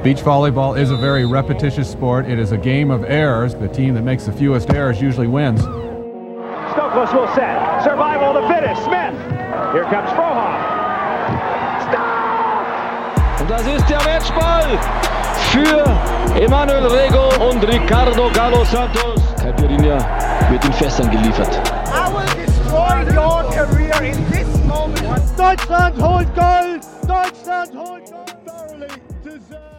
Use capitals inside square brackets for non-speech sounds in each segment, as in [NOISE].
Beach volleyball is a very repetitious sport. It is a game of errors. The team that makes the fewest errors usually wins. Stokos will set. Survival to finish. Smith. Here comes Frohoff. Stop! Und das ist der Matchball für Emanuel Rego und Ricardo Galo Santos. Caipirinha wird in Fässern geliefert. I will destroy your career in this moment. Deutschland holt Gold! Deutschland holt Gold!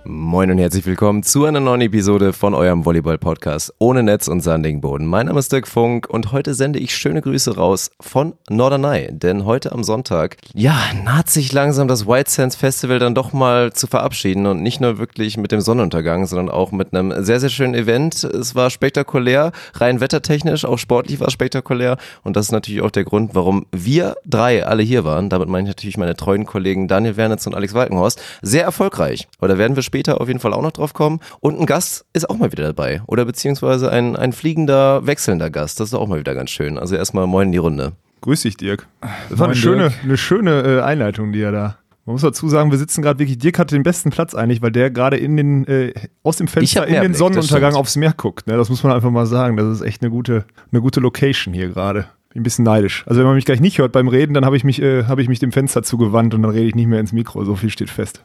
Moin und herzlich willkommen zu einer neuen Episode von eurem Volleyball-Podcast ohne Netz und sandigen Boden. Mein Name ist Dirk Funk und heute sende ich schöne Grüße raus von Norderney, denn heute am Sonntag, ja, naht sich langsam das White Sands Festival dann doch mal zu verabschieden und nicht nur wirklich mit dem Sonnenuntergang, sondern auch mit einem sehr, sehr schönen Event. Es war spektakulär, rein wettertechnisch, auch sportlich war es spektakulär und das ist natürlich auch der Grund, warum wir drei alle hier waren. Damit meine ich natürlich meine treuen Kollegen Daniel Wernitz und Alex Walkenhorst. Sehr erfolgreich. Oder werden wir später auf jeden Fall auch noch drauf kommen. Und ein Gast ist auch mal wieder dabei. Oder beziehungsweise ein, ein fliegender, wechselnder Gast. Das ist auch mal wieder ganz schön. Also erstmal moin in die Runde. Grüß dich, Dirk. Das war eine schöne, eine schöne äh, Einleitung, die er da. Man muss dazu sagen, wir sitzen gerade wirklich, Dirk hatte den besten Platz eigentlich, weil der gerade in den, äh, aus dem Fenster in den Blick, Sonnenuntergang aufs Meer guckt. Ne? Das muss man einfach mal sagen. Das ist echt eine gute, eine gute Location hier gerade. Bin ein bisschen neidisch. Also wenn man mich gleich nicht hört beim Reden, dann habe ich mich, äh, habe ich mich dem Fenster zugewandt und dann rede ich nicht mehr ins Mikro. So viel steht fest.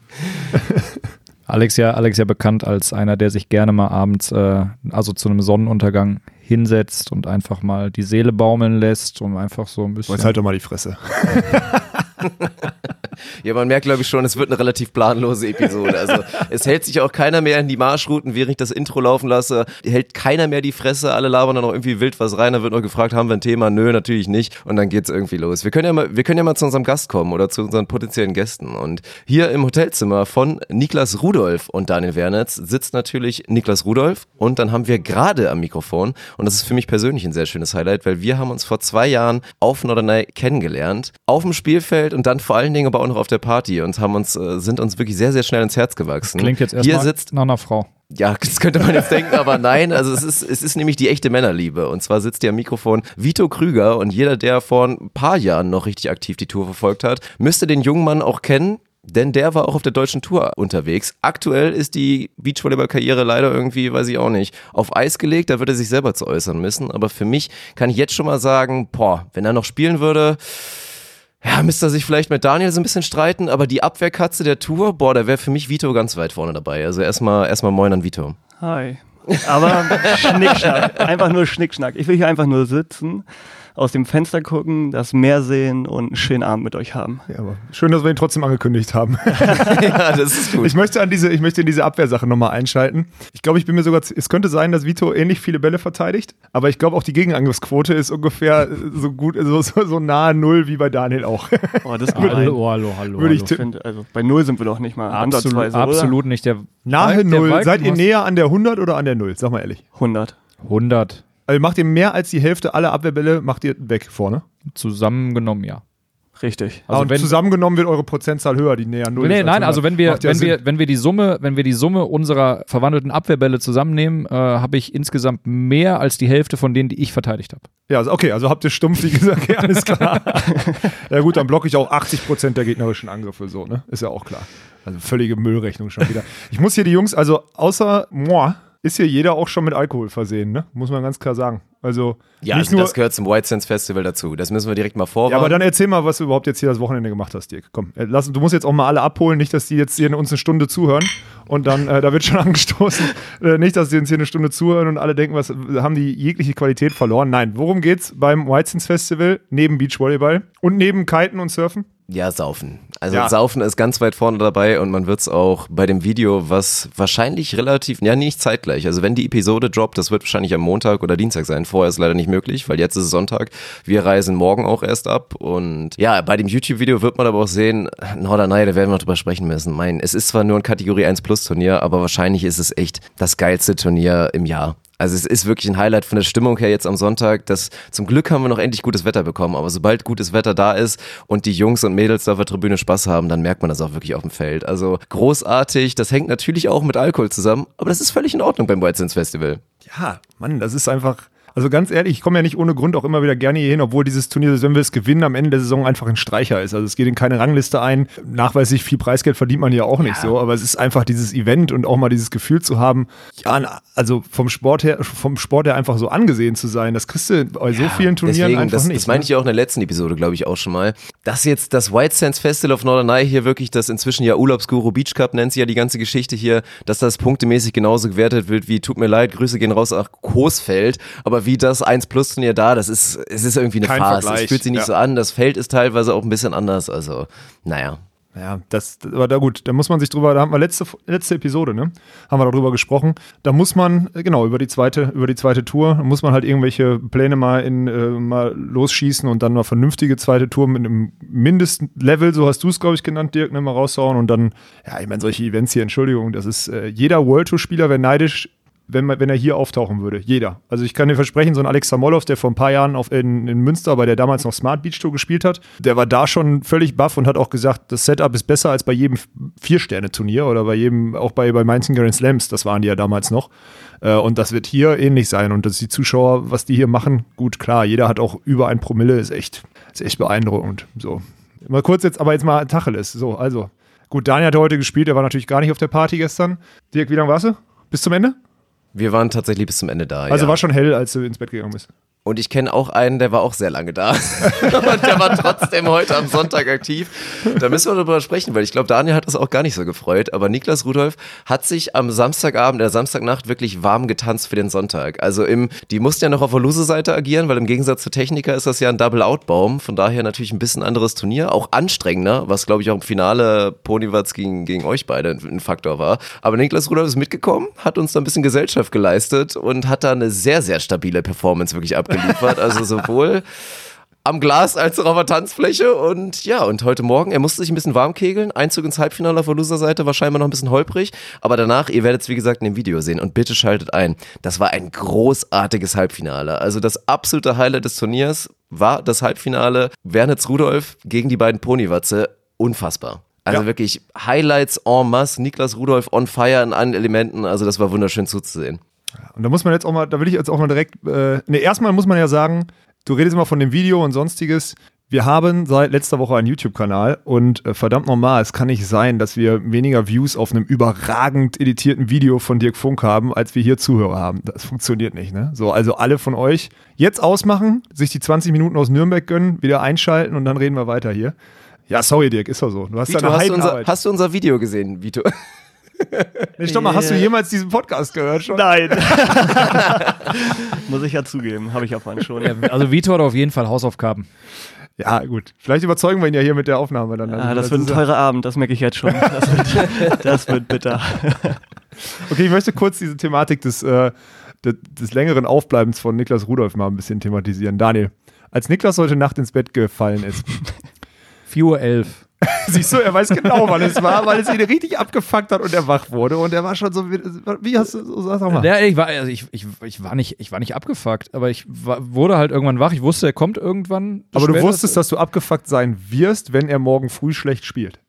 [LAUGHS] Alex ja, Alex ja bekannt als einer, der sich gerne mal abends, äh, also zu einem Sonnenuntergang hinsetzt und einfach mal die Seele baumeln lässt, um einfach so ein bisschen. Jetzt halt doch mal die Fresse. [LAUGHS] ja, man merkt, glaube ich, schon, es wird eine relativ planlose Episode. Also es hält sich auch keiner mehr in die Marschrouten, während ich das Intro laufen lasse. Hält keiner mehr die Fresse, alle labern dann noch irgendwie wild was rein. Da wird noch gefragt, haben wir ein Thema? Nö, natürlich nicht. Und dann geht's irgendwie los. Wir können ja mal, wir können ja mal zu unserem Gast kommen oder zu unseren potenziellen Gästen. Und hier im Hotelzimmer von Niklas Rudolf und Daniel Wernitz sitzt natürlich Niklas Rudolf. Und dann haben wir gerade am Mikrofon, und das ist für mich persönlich ein sehr schönes Highlight, weil wir haben uns vor zwei Jahren auf Norderney kennengelernt. Auf dem Spielfeld und dann vor allen Dingen aber auch noch auf der Party und haben uns, äh, sind uns wirklich sehr, sehr schnell ins Herz gewachsen. Klingt jetzt Hier erstmal sitzt nach einer Frau. ja, [LAUGHS] das könnte man jetzt denken, aber nein, also es ist, es ist nämlich die echte Männerliebe. Und zwar sitzt hier am Mikrofon Vito Krüger und jeder, der vor ein paar Jahren noch richtig aktiv die Tour verfolgt hat, müsste den jungen Mann auch kennen. Denn der war auch auf der deutschen Tour unterwegs. Aktuell ist die Beachvolleyball-Karriere leider irgendwie, weiß ich auch nicht, auf Eis gelegt. Da würde er sich selber zu äußern müssen. Aber für mich kann ich jetzt schon mal sagen, boah, wenn er noch spielen würde, ja, müsste er sich vielleicht mit Daniel so ein bisschen streiten, aber die Abwehrkatze der Tour, boah, da wäre für mich Vito ganz weit vorne dabei. Also erstmal erstmal moin an Vito. Hi. Aber [LAUGHS] Schnickschnack, einfach nur Schnickschnack. Ich will hier einfach nur sitzen, aus dem Fenster gucken, das Meer sehen und einen schönen Abend mit euch haben. Ja, aber schön, dass wir ihn trotzdem angekündigt haben. [LAUGHS] ja, das ist gut. Ich möchte an diese, ich möchte in diese Abwehrsache nochmal einschalten. Ich glaube, ich bin mir sogar, es könnte sein, dass Vito ähnlich viele Bälle verteidigt, aber ich glaube auch die Gegenangriffsquote ist ungefähr so gut, so, so, so nahe Null wie bei Daniel auch. [LAUGHS] Oh, das Hallo, hallo, hallo, hallo. Würde ich finde, also bei Null sind wir doch nicht mal Absolut, ansatzweise, absolut nicht. Der Nahe der Null. Seid ihr näher an der 100 oder an der Null? Sag mal ehrlich. oder? 100. 100 Also macht ihr mehr als die Hälfte aller Abwehrbälle, macht ihr weg vorne. zusammengenommen, ja. Richtig. Also und wenn, zusammengenommen wird eure Prozentzahl höher, die näher Null Nee, ist als nein, 100. also wenn wir, wenn Sinn. wir, wenn wir die Summe, wenn wir die Summe unserer verwandelten Abwehrbälle zusammennehmen, äh, habe ich insgesamt mehr als die Hälfte von denen, die ich verteidigt habe. Ja, also okay, also habt ihr stumpf, wie gesagt, okay, alles klar. [LAUGHS] ja gut, dann blocke ich auch 80% der gegnerischen Angriffe, so, ne? Ist ja auch klar. Also völlige Müllrechnung schon wieder. Ich muss hier die Jungs, also außer moi, ist hier jeder auch schon mit Alkohol versehen, ne? Muss man ganz klar sagen. Also Ja, also das gehört zum White Sands Festival dazu. Das müssen wir direkt mal vorwarnen. ja, aber dann erzähl mal, was du überhaupt jetzt hier das Wochenende gemacht hast, Dirk. Komm, äh, lass, du musst jetzt auch mal alle abholen, nicht, dass die jetzt hier uns eine Stunde zuhören und dann, äh, da wird schon [LAUGHS] angestoßen, äh, nicht, dass die uns hier eine Stunde zuhören und alle denken, was haben die jegliche Qualität verloren. Nein, worum geht's beim White Sands Festival neben Beachvolleyball und neben Kiten und Surfen? Ja, Saufen. Also Ja. Saufen ist ganz weit vorne dabei und man wird es auch bei dem Video, was wahrscheinlich relativ, ja nicht zeitgleich, also wenn die Episode droppt, das wird wahrscheinlich am Montag oder Dienstag sein, vorher ist leider nicht möglich, weil jetzt ist es Sonntag, wir reisen morgen auch erst ab und ja, bei dem YouTube-Video wird man aber auch sehen, Norderney, da werden wir noch drüber sprechen müssen. Mein, es ist zwar nur ein Kategorie 1 Plus Turnier, aber wahrscheinlich ist es echt das geilste Turnier im Jahr. Also es ist wirklich ein Highlight von der Stimmung her jetzt am Sonntag. Das, zum Glück haben wir noch endlich gutes Wetter bekommen, aber sobald gutes Wetter da ist und die Jungs und Mädels da auf der Tribüne Spaß haben, dann merkt man das auch wirklich auf dem Feld. Also großartig, das hängt natürlich auch mit Alkohol zusammen, aber das ist völlig in Ordnung beim White Sands Festival. Ja, Mann, das ist einfach. Also ganz ehrlich, ich komme ja nicht ohne Grund auch immer wieder gerne hier hin, obwohl dieses Turnier, wenn wir es gewinnen, am Ende der Saison einfach ein Streicher ist. Also es geht in keine Rangliste ein. Nachweislich viel Preisgeld verdient man ja auch nicht so, aber es ist einfach dieses Event und auch mal dieses Gefühl zu haben, ja, also vom Sport her, vom Sport her einfach so angesehen zu sein. Das kriegst du bei so vielen Turnieren Deswegen, einfach das, nicht. das meine ne? ich ja auch in der letzten Episode, glaube ich, auch schon mal. Dass jetzt das White Sands Festival of Norderney hier wirklich das inzwischen ja Urlaubsguru Beach Cup nennt sie ja die ganze Geschichte hier, dass das punktemäßig genauso gewertet wird wie, tut mir leid, Grüße gehen raus nach Coesfeld, aber wie das 1 Plus Turnier da, das ist, es ist irgendwie eine Kein Farce. Vergleich, Es fühlt sich nicht ja. so an, das Feld ist teilweise auch ein bisschen anders, also, naja. Ja, das, aber da gut, da muss man sich drüber, da haben wir letzte, letzte Episode, ne? Haben wir darüber gesprochen. Da muss man, äh, genau, über die zweite, über die zweite Tour, da muss man halt irgendwelche Pläne mal in, äh, mal losschießen und dann eine vernünftige zweite Tour mit einem Mindestlevel, so hast du es, glaube ich, genannt, Dirk, ne, mal raushauen und dann, ja, ich meine, solche Events hier, Entschuldigung, das ist, äh, jeder World Tour-Spieler wäre neidisch, wenn, man, wenn er hier auftauchen würde. Jeder. Also ich kann dir versprechen, so ein Alex Samolov, der vor ein paar Jahren auf, in, in Münster, bei der damals noch Smart Beach Tour gespielt hat, der war da schon völlig baff und hat auch gesagt, das Setup ist besser als bei jedem Vier-Sterne-Turnier oder bei jedem, auch bei, bei Mainz Grand Slams, das waren die ja damals noch. Äh, und das wird hier ähnlich sein. Und dass die Zuschauer, was die hier machen, gut, klar, jeder hat auch über ein Promille, ist echt, ist echt beeindruckend. So. Mal kurz jetzt, aber jetzt mal Tacheles. So, also. Gut, Daniel hat heute gespielt, der war natürlich gar nicht auf der Party gestern. Dirk, wie lange warst du? Bis zum Ende? Wir waren tatsächlich bis zum Ende da. Also ja. war schon hell, als du ins Bett gegangen bist. Und ich kenne auch einen, der war auch sehr lange da. [LAUGHS] und der war trotzdem heute am Sonntag aktiv. Da müssen wir darüber sprechen, weil ich glaube, Daniel hat das auch gar nicht so gefreut. Aber Niklas Rudolf hat sich am Samstagabend, der Samstagnacht wirklich warm getanzt für den Sonntag. Also im, die mussten ja noch auf der Lose-Seite agieren, weil im Gegensatz zu Techniker ist das ja ein Double-Out-Baum. Von daher natürlich ein bisschen anderes Turnier. Auch anstrengender, was glaube ich auch im Finale Ponywatz gegen, gegen euch beide ein, Faktor war. Aber Niklas Rudolf ist mitgekommen, hat uns da ein bisschen Gesellschaft geleistet und hat da eine sehr, sehr stabile Performance wirklich abgeliefert. Also sowohl am Glas als auch auf der Tanzfläche und ja, und heute Morgen, er musste sich ein bisschen warm kegeln. Einzug ins Halbfinale auf der Loser-Seite war scheinbar noch ein bisschen holprig, aber danach, ihr werdet es wie gesagt in dem Video sehen und bitte schaltet ein. Das war ein großartiges Halbfinale. Also das absolute Highlight des Turniers war das Halbfinale Wernitz Rudolf gegen die beiden Ponywatze. Unfassbar. Also Ja. wirklich Highlights en masse, Niklas Rudolf on fire in allen Elementen, also das war wunderschön zuzusehen. Und da muss man jetzt auch mal, da will ich jetzt auch mal direkt, äh, ne, erstmal muss man ja sagen, du redest immer von dem Video und sonstiges. Wir haben seit letzter Woche einen YouTube-Kanal und äh, verdammt normal, es kann nicht sein, dass wir weniger Views auf einem überragend editierten Video von Dirk Funk haben, als wir hier Zuhörer haben. Das funktioniert nicht, ne? So, also alle von euch jetzt ausmachen, sich die 20 Minuten aus Nürnberg gönnen, wieder einschalten und dann reden wir weiter hier. Ja, sorry, Dirk, ist doch so. Du hast Vito, deine hast, du unser, hast du unser Video gesehen, Vito? Nee, stopp mal, hast du jemals diesen Podcast gehört schon? Nein. [LAUGHS] Muss ich ja zugeben, habe ich ja vorhin schon. Ja, also Vitor hat auf jeden Fall Hausaufgaben. Ja, gut. Vielleicht überzeugen wir ihn ja hier mit der Aufnahme dann. Ah, Also, das wird ein teurer Abend, das merke ich jetzt schon. Das wird, [LAUGHS] das wird bitter. Okay, ich möchte kurz diese Thematik des, äh, des, des längeren Aufbleibens von Niklas Rudolf mal ein bisschen thematisieren. Daniel, als Niklas heute Nacht ins Bett gefallen ist, 4.11 Uhr. [LAUGHS] siehst du, er weiß genau, wann es war, weil es ihn richtig abgefuckt hat und er wach wurde und er war schon so, wie, wie hast du, so, sag doch mal. Ja, ich, war, also ich, ich, ich, war nicht, ich war nicht abgefuckt, aber ich war, wurde halt irgendwann wach. Ich wusste, er kommt irgendwann. Aber du wusstest, dass du abgefuckt sein wirst, wenn er morgen früh schlecht spielt.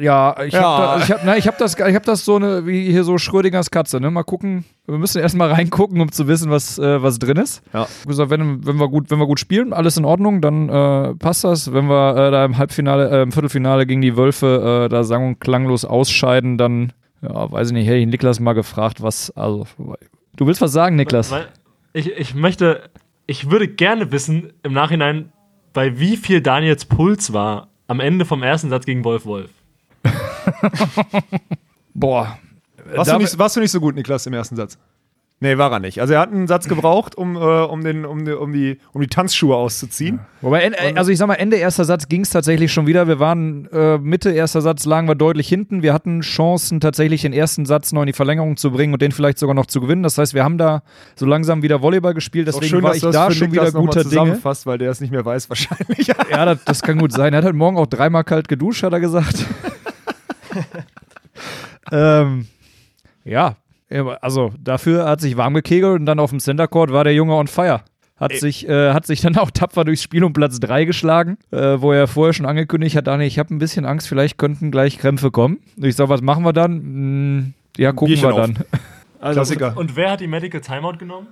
Ja, ich Ja. habe da, ich hab, na, ich hab das, ich hab das so eine, wie hier so Schrödingers Katze, ne? Mal gucken. Wir müssen erst mal reingucken, um zu wissen, was, äh, was drin ist. Ja. Ich hab gesagt, wenn, wenn, wir gut, wenn wir gut spielen, alles in Ordnung, dann äh, passt das. Wenn wir äh, da im Halbfinale, äh, im Viertelfinale gegen die Wölfe äh, da sang- und klanglos ausscheiden, dann, ja, weiß ich nicht, hätte ich Niklas mal gefragt, was, also, du willst was sagen, Niklas? Ich, ich möchte, ich würde gerne wissen im Nachhinein, bei wie viel Daniels Puls war am Ende vom ersten Satz gegen Wolf Wolf. [LAUGHS] Boah. Warst, du nicht, warst du nicht so gut, Niklas, im ersten Satz? Nee, war er nicht. Also er hat einen Satz gebraucht, um, äh, um, den, um, die, um, die, um die Tanzschuhe auszuziehen. Wobei, en- also ich sag mal, Ende erster Satz ging es tatsächlich schon wieder. Wir waren äh, Mitte erster Satz lagen wir deutlich hinten. Wir hatten Chancen, tatsächlich den ersten Satz noch in die Verlängerung zu bringen und den vielleicht sogar noch zu gewinnen. Das heißt, wir haben da so langsam wieder Volleyball gespielt. Deswegen war ich da schon wieder guter Dinge. weil der es nicht mehr weiß wahrscheinlich. Ja, das, das kann gut sein. Er hat heute Morgen auch dreimal kalt geduscht, hat er gesagt. [LAUGHS] [LAUGHS] ähm, ja, also dafür hat sich warm gekegelt und dann auf dem Center Court war der Junge on fire. Hat sich, äh, hat sich dann auch tapfer durchs Spiel um Platz 3 geschlagen, äh, wo er vorher schon angekündigt hat, Daniel, ich habe ein bisschen Angst, vielleicht könnten gleich Krämpfe kommen. Und ich sag, was machen wir dann? Hm, ja, gucken Bierchen wir dann. [LAUGHS] Klassiker. Und wer hat die Medical Timeout genommen?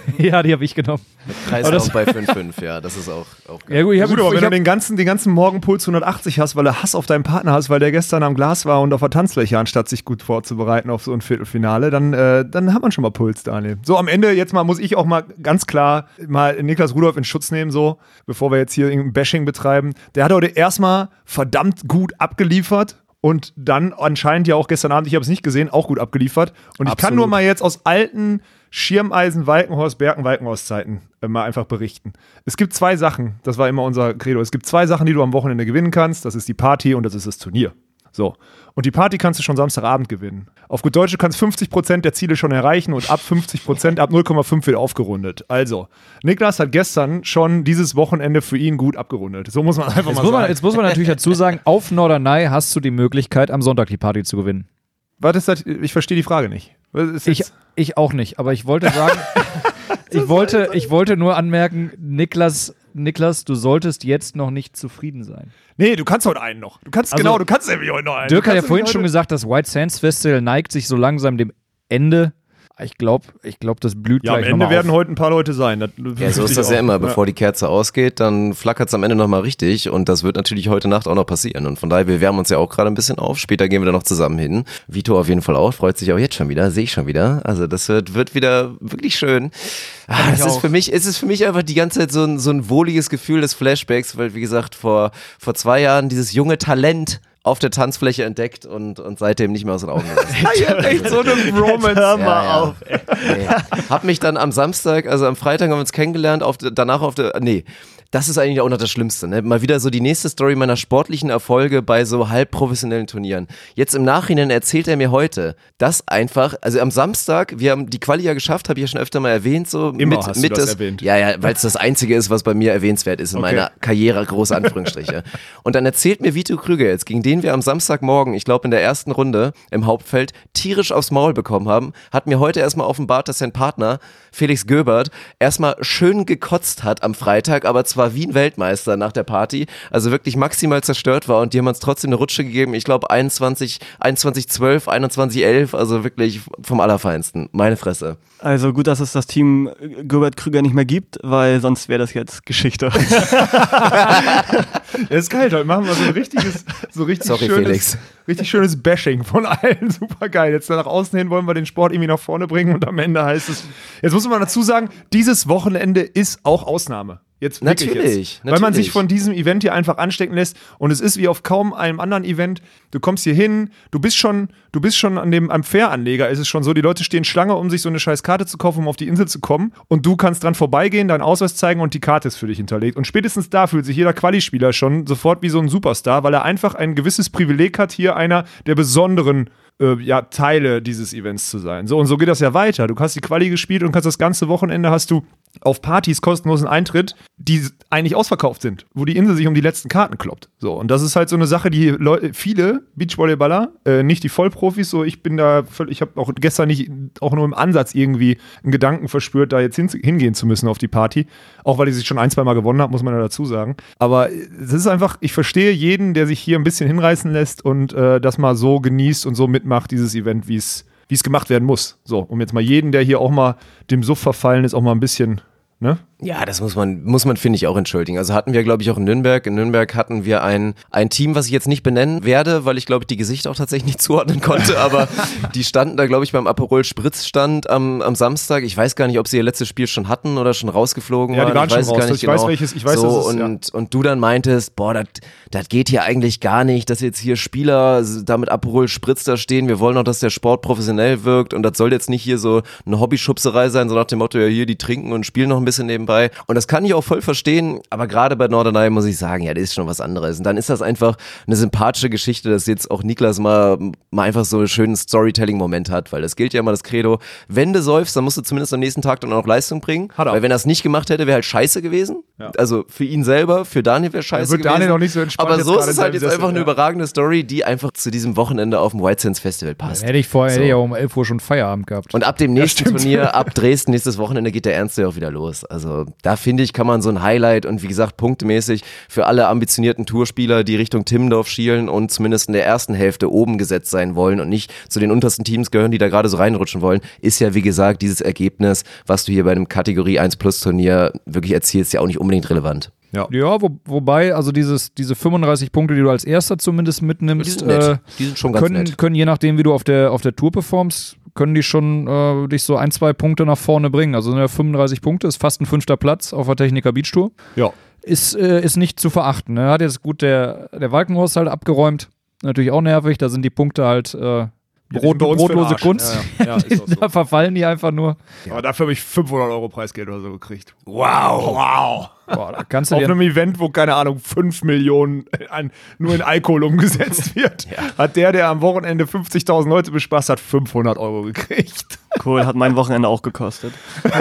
[LAUGHS] ja, die habe ich genommen. Auch bei 5,5, ja, das ist auch, auch geil. Ja gut, ich Gut, aber wenn du den ganzen, den ganzen Morgenpuls 180 hast, weil du Hass auf deinen Partner hast, weil der gestern am Glas war und auf der Tanzfläche, anstatt sich gut vorzubereiten auf so ein Viertelfinale, dann, äh, dann hat man schon mal Puls, Daniel. So, am Ende, jetzt mal muss ich auch mal ganz klar mal Niklas Rudolph in Schutz nehmen, so, bevor wir jetzt hier irgendein Bashing betreiben. Der hat heute erstmal verdammt gut abgeliefert. Und dann anscheinend ja auch gestern Abend, ich habe es nicht gesehen, auch gut abgeliefert. Und ich kann Absolut. nur mal jetzt aus alten Schirmeisen, Walkenhorst, Bergen, Walkenhorst Zeiten äh, mal einfach berichten. Es gibt zwei Sachen, das war immer unser Credo. Es gibt zwei Sachen, die du am Wochenende gewinnen kannst. Das ist die Party und das ist das Turnier. So. Und die Party kannst du schon Samstagabend gewinnen. Auf gut Deutsch, du kannst 50% der Ziele schon erreichen und ab 50%, ab 0,5 wird aufgerundet. Also, Niklas hat gestern schon dieses Wochenende für ihn gut abgerundet. So muss man einfach jetzt, mal muss man, sagen. jetzt muss man natürlich dazu sagen, auf Norderney hast du die Möglichkeit, am Sonntag die Party zu gewinnen. Was ist das? Ich verstehe die Frage nicht. Ich, ich auch nicht, aber ich wollte sagen, [LAUGHS] ich, wollte, ich wollte nur anmerken, Niklas, Niklas, du solltest jetzt noch nicht zufrieden sein. nee, du kannst heute einen noch. Du kannst, Also, genau, du kannst nämlich heute noch einen. Dirk hat ja vorhin schon gesagt, das White Sands Festival neigt sich so langsam dem Ende. Ich glaube, ich glaub, das blüht Ja, am gleich Ende nochmal werden auf. heute ein paar Leute sein. Das Ja, so ist das ja immer. Bevor die Kerze ausgeht, dann flackert es am Ende nochmal richtig. Und das wird natürlich heute Nacht auch noch passieren. Und von daher, wir wärmen uns ja auch gerade ein bisschen auf. Später gehen wir dann noch zusammen hin. Vito auf jeden Fall auch. Freut sich auch jetzt schon wieder. Sehe ich schon wieder. Also das wird, wird wieder wirklich schön. Ah, das ist für mich, es ist für mich einfach die ganze Zeit so ein, so ein wohliges Gefühl des Flashbacks, weil wie gesagt, vor, vor zwei Jahren dieses junge Talent auf der Tanzfläche entdeckt und, und seitdem nicht mehr aus den Augen gelassen. [LAUGHS] Echt so eine Bromance. Hör mal Ja, ja. auf. Ey. Nee. Hab mich dann am Samstag, also am Freitag haben wir uns kennengelernt, auf, danach auf der, nee, das ist eigentlich auch noch das Schlimmste, ne? Mal wieder so die nächste Story meiner sportlichen Erfolge bei so halbprofessionellen Turnieren. Jetzt im Nachhinein erzählt er mir heute, dass einfach, also am Samstag, wir haben die Quali ja geschafft, habe ich ja schon öfter mal erwähnt, so Immer mit, hast du mit das erwähnt. Ja, ja, weil es das einzige ist, was bei mir erwähnenswert ist in Okay. meiner Karriere, große Anführungsstriche. [LAUGHS] Und dann erzählt mir Vito Krüger jetzt, gegen den wir am Samstagmorgen, ich glaube in der ersten Runde im Hauptfeld, tierisch aufs Maul bekommen haben, hat mir heute erstmal offenbart, dass sein Partner, Felix Göbert, erstmal schön gekotzt hat am Freitag, aber zwar wie ein Weltmeister nach der Party, also wirklich maximal zerstört war und die haben uns trotzdem eine Rutsche gegeben, ich glaube 21, 21, 12, 21, 11, also wirklich vom Allerfeinsten. Meine Fresse. Also gut, dass es das Team Gilbert Krüger nicht mehr gibt, weil sonst wäre das jetzt Geschichte. [LAUGHS] Das ist geil, heute machen wir so ein richtiges, so richtig Sorry, schönes, Felix. Richtig schönes Bashing von allen. [LAUGHS] Super geil. Jetzt nach außen hin wollen wir den Sport irgendwie nach vorne bringen und am Ende heißt es. Jetzt muss man dazu sagen, dieses Wochenende ist auch Ausnahme. Jetzt Natürlich, jetzt. Weil man sich von diesem Event hier einfach anstecken lässt und es ist wie auf kaum einem anderen Event. Du kommst hier hin, du bist schon, du bist schon an dem am Fähranleger ist es schon so, die Leute stehen Schlange, um sich so eine scheiß Karte zu kaufen, um auf die Insel zu kommen und du kannst dran vorbeigehen, deinen Ausweis zeigen und die Karte ist für dich hinterlegt und spätestens da fühlt sich jeder Quali-Spieler schon sofort wie so ein Superstar, weil er einfach ein gewisses Privileg hat, hier einer der besonderen äh, ja, Teile dieses Events zu sein. So und so geht das ja weiter. Du hast die Quali gespielt und kannst das ganze Wochenende hast du auf Partys kostenlosen Eintritt, die eigentlich ausverkauft sind, wo die Insel sich um die letzten Karten kloppt. So, und das ist halt so eine Sache, die Leu viele Beachvolleyballer, äh, nicht die Vollprofis, so ich bin da völlig, ich habe auch gestern nicht auch nur im Ansatz irgendwie einen Gedanken verspürt, da jetzt hin, hingehen zu müssen auf die Party. Auch weil ich sie schon ein, zwei Mal gewonnen habe, muss man ja dazu sagen. Aber es ist einfach, ich verstehe jeden, der sich hier ein bisschen hinreißen lässt und äh, das mal so genießt und so mitmacht, dieses Event, wie es wie es gemacht werden muss. So, um jetzt mal jeden, der hier auch mal dem Suff verfallen ist, auch mal ein bisschen, ne? Ja, das muss man, muss man, finde ich, auch entschuldigen. Also hatten wir, glaube ich, auch in Nürnberg. In Nürnberg hatten wir ein, ein Team, was ich jetzt nicht benennen werde, weil ich, glaube ich, die Gesichter auch tatsächlich nicht [LAUGHS] zuordnen konnte, aber die standen da, glaube ich, beim Aperol Spritz stand am, am Samstag. Ich weiß gar nicht, ob sie ihr letztes Spiel schon hatten oder schon rausgeflogen Ja, die waren. waren ich schon weiß raus. gar nicht Ich weiß, genau. welches- ich weiß, so, es- ja. und, und du dann meintest, boah, das das geht hier eigentlich gar nicht, dass jetzt hier Spieler da mit Aperol Spritz da stehen. Wir wollen auch, dass der Sport professionell wirkt und das soll jetzt nicht hier so eine Hobbyschubserei sein, so nach dem Motto, ja hier, die trinken und spielen noch ein bisschen nebenbei. Und das kann ich auch voll verstehen, aber gerade bei Norderney muss ich sagen, ja, das ist schon was anderes. Und dann ist das einfach eine sympathische Geschichte, dass jetzt auch Niklas mal, mal einfach so einen schönen Storytelling-Moment hat, weil das gilt ja immer das Credo, wenn du säufst, dann musst du zumindest am nächsten Tag dann auch noch Leistung bringen. Hat er weil wenn er es nicht gemacht hätte, wäre halt scheiße gewesen. Also für ihn selber, für Daniel wäre scheiße wird gewesen. Daniel auch nicht so entspannt Aber so ist es halt jetzt einfach eine ja. überragende Story, die einfach zu diesem Wochenende auf dem White Sands Festival passt. Hätte ich vorher So. hätte ich auch um 11 Uhr schon Feierabend gehabt. Und ab dem nächsten. Turnier, ab [LAUGHS] Dresden, nächstes Wochenende geht der Ernst ja auch wieder los. Also Also da finde ich, kann man so ein Highlight und wie gesagt, punktemäßig für alle ambitionierten Tourspieler, die Richtung Timmendorf schielen und zumindest in der ersten Hälfte oben gesetzt sein wollen und nicht zu den untersten Teams gehören, die da gerade so reinrutschen wollen, ist ja wie gesagt dieses Ergebnis, was du hier bei einem Kategorie 1 Plus Turnier wirklich erzielst, ja auch nicht unbedingt relevant. Ja, ja wo, wobei, also dieses, diese 35 Punkte, die du als erster zumindest mitnimmst, Die sind äh, Die sind schon ganz können, nett. können je nachdem, wie du auf der, auf der Tour performst, können die schon äh, dich so ein, zwei Punkte nach vorne bringen. Also sind ja 35 Punkte, ist fast ein fünfter Platz auf der Techniker Beach Tour. Ja. Ist, äh, ist nicht zu verachten. Ne? Hat jetzt gut der, der Walkenhorst halt abgeräumt. Natürlich auch nervig, da sind die Punkte halt äh, Brot, brotlose. Kunst. Ja, ja. Ja, [LAUGHS] so. da verfallen die einfach nur. Aber dafür habe ich 500 Euro Preisgeld oder so gekriegt. Wow. Wow. Boah, da kannst du Auf einem Event, wo, keine Ahnung, 5 Millionen an, nur in Alkohol umgesetzt [LAUGHS] wird, hat der, der am Wochenende 50.000 Leute bespaßt hat, 500 Euro gekriegt. Cool, hat mein Wochenende auch gekostet. [LAUGHS]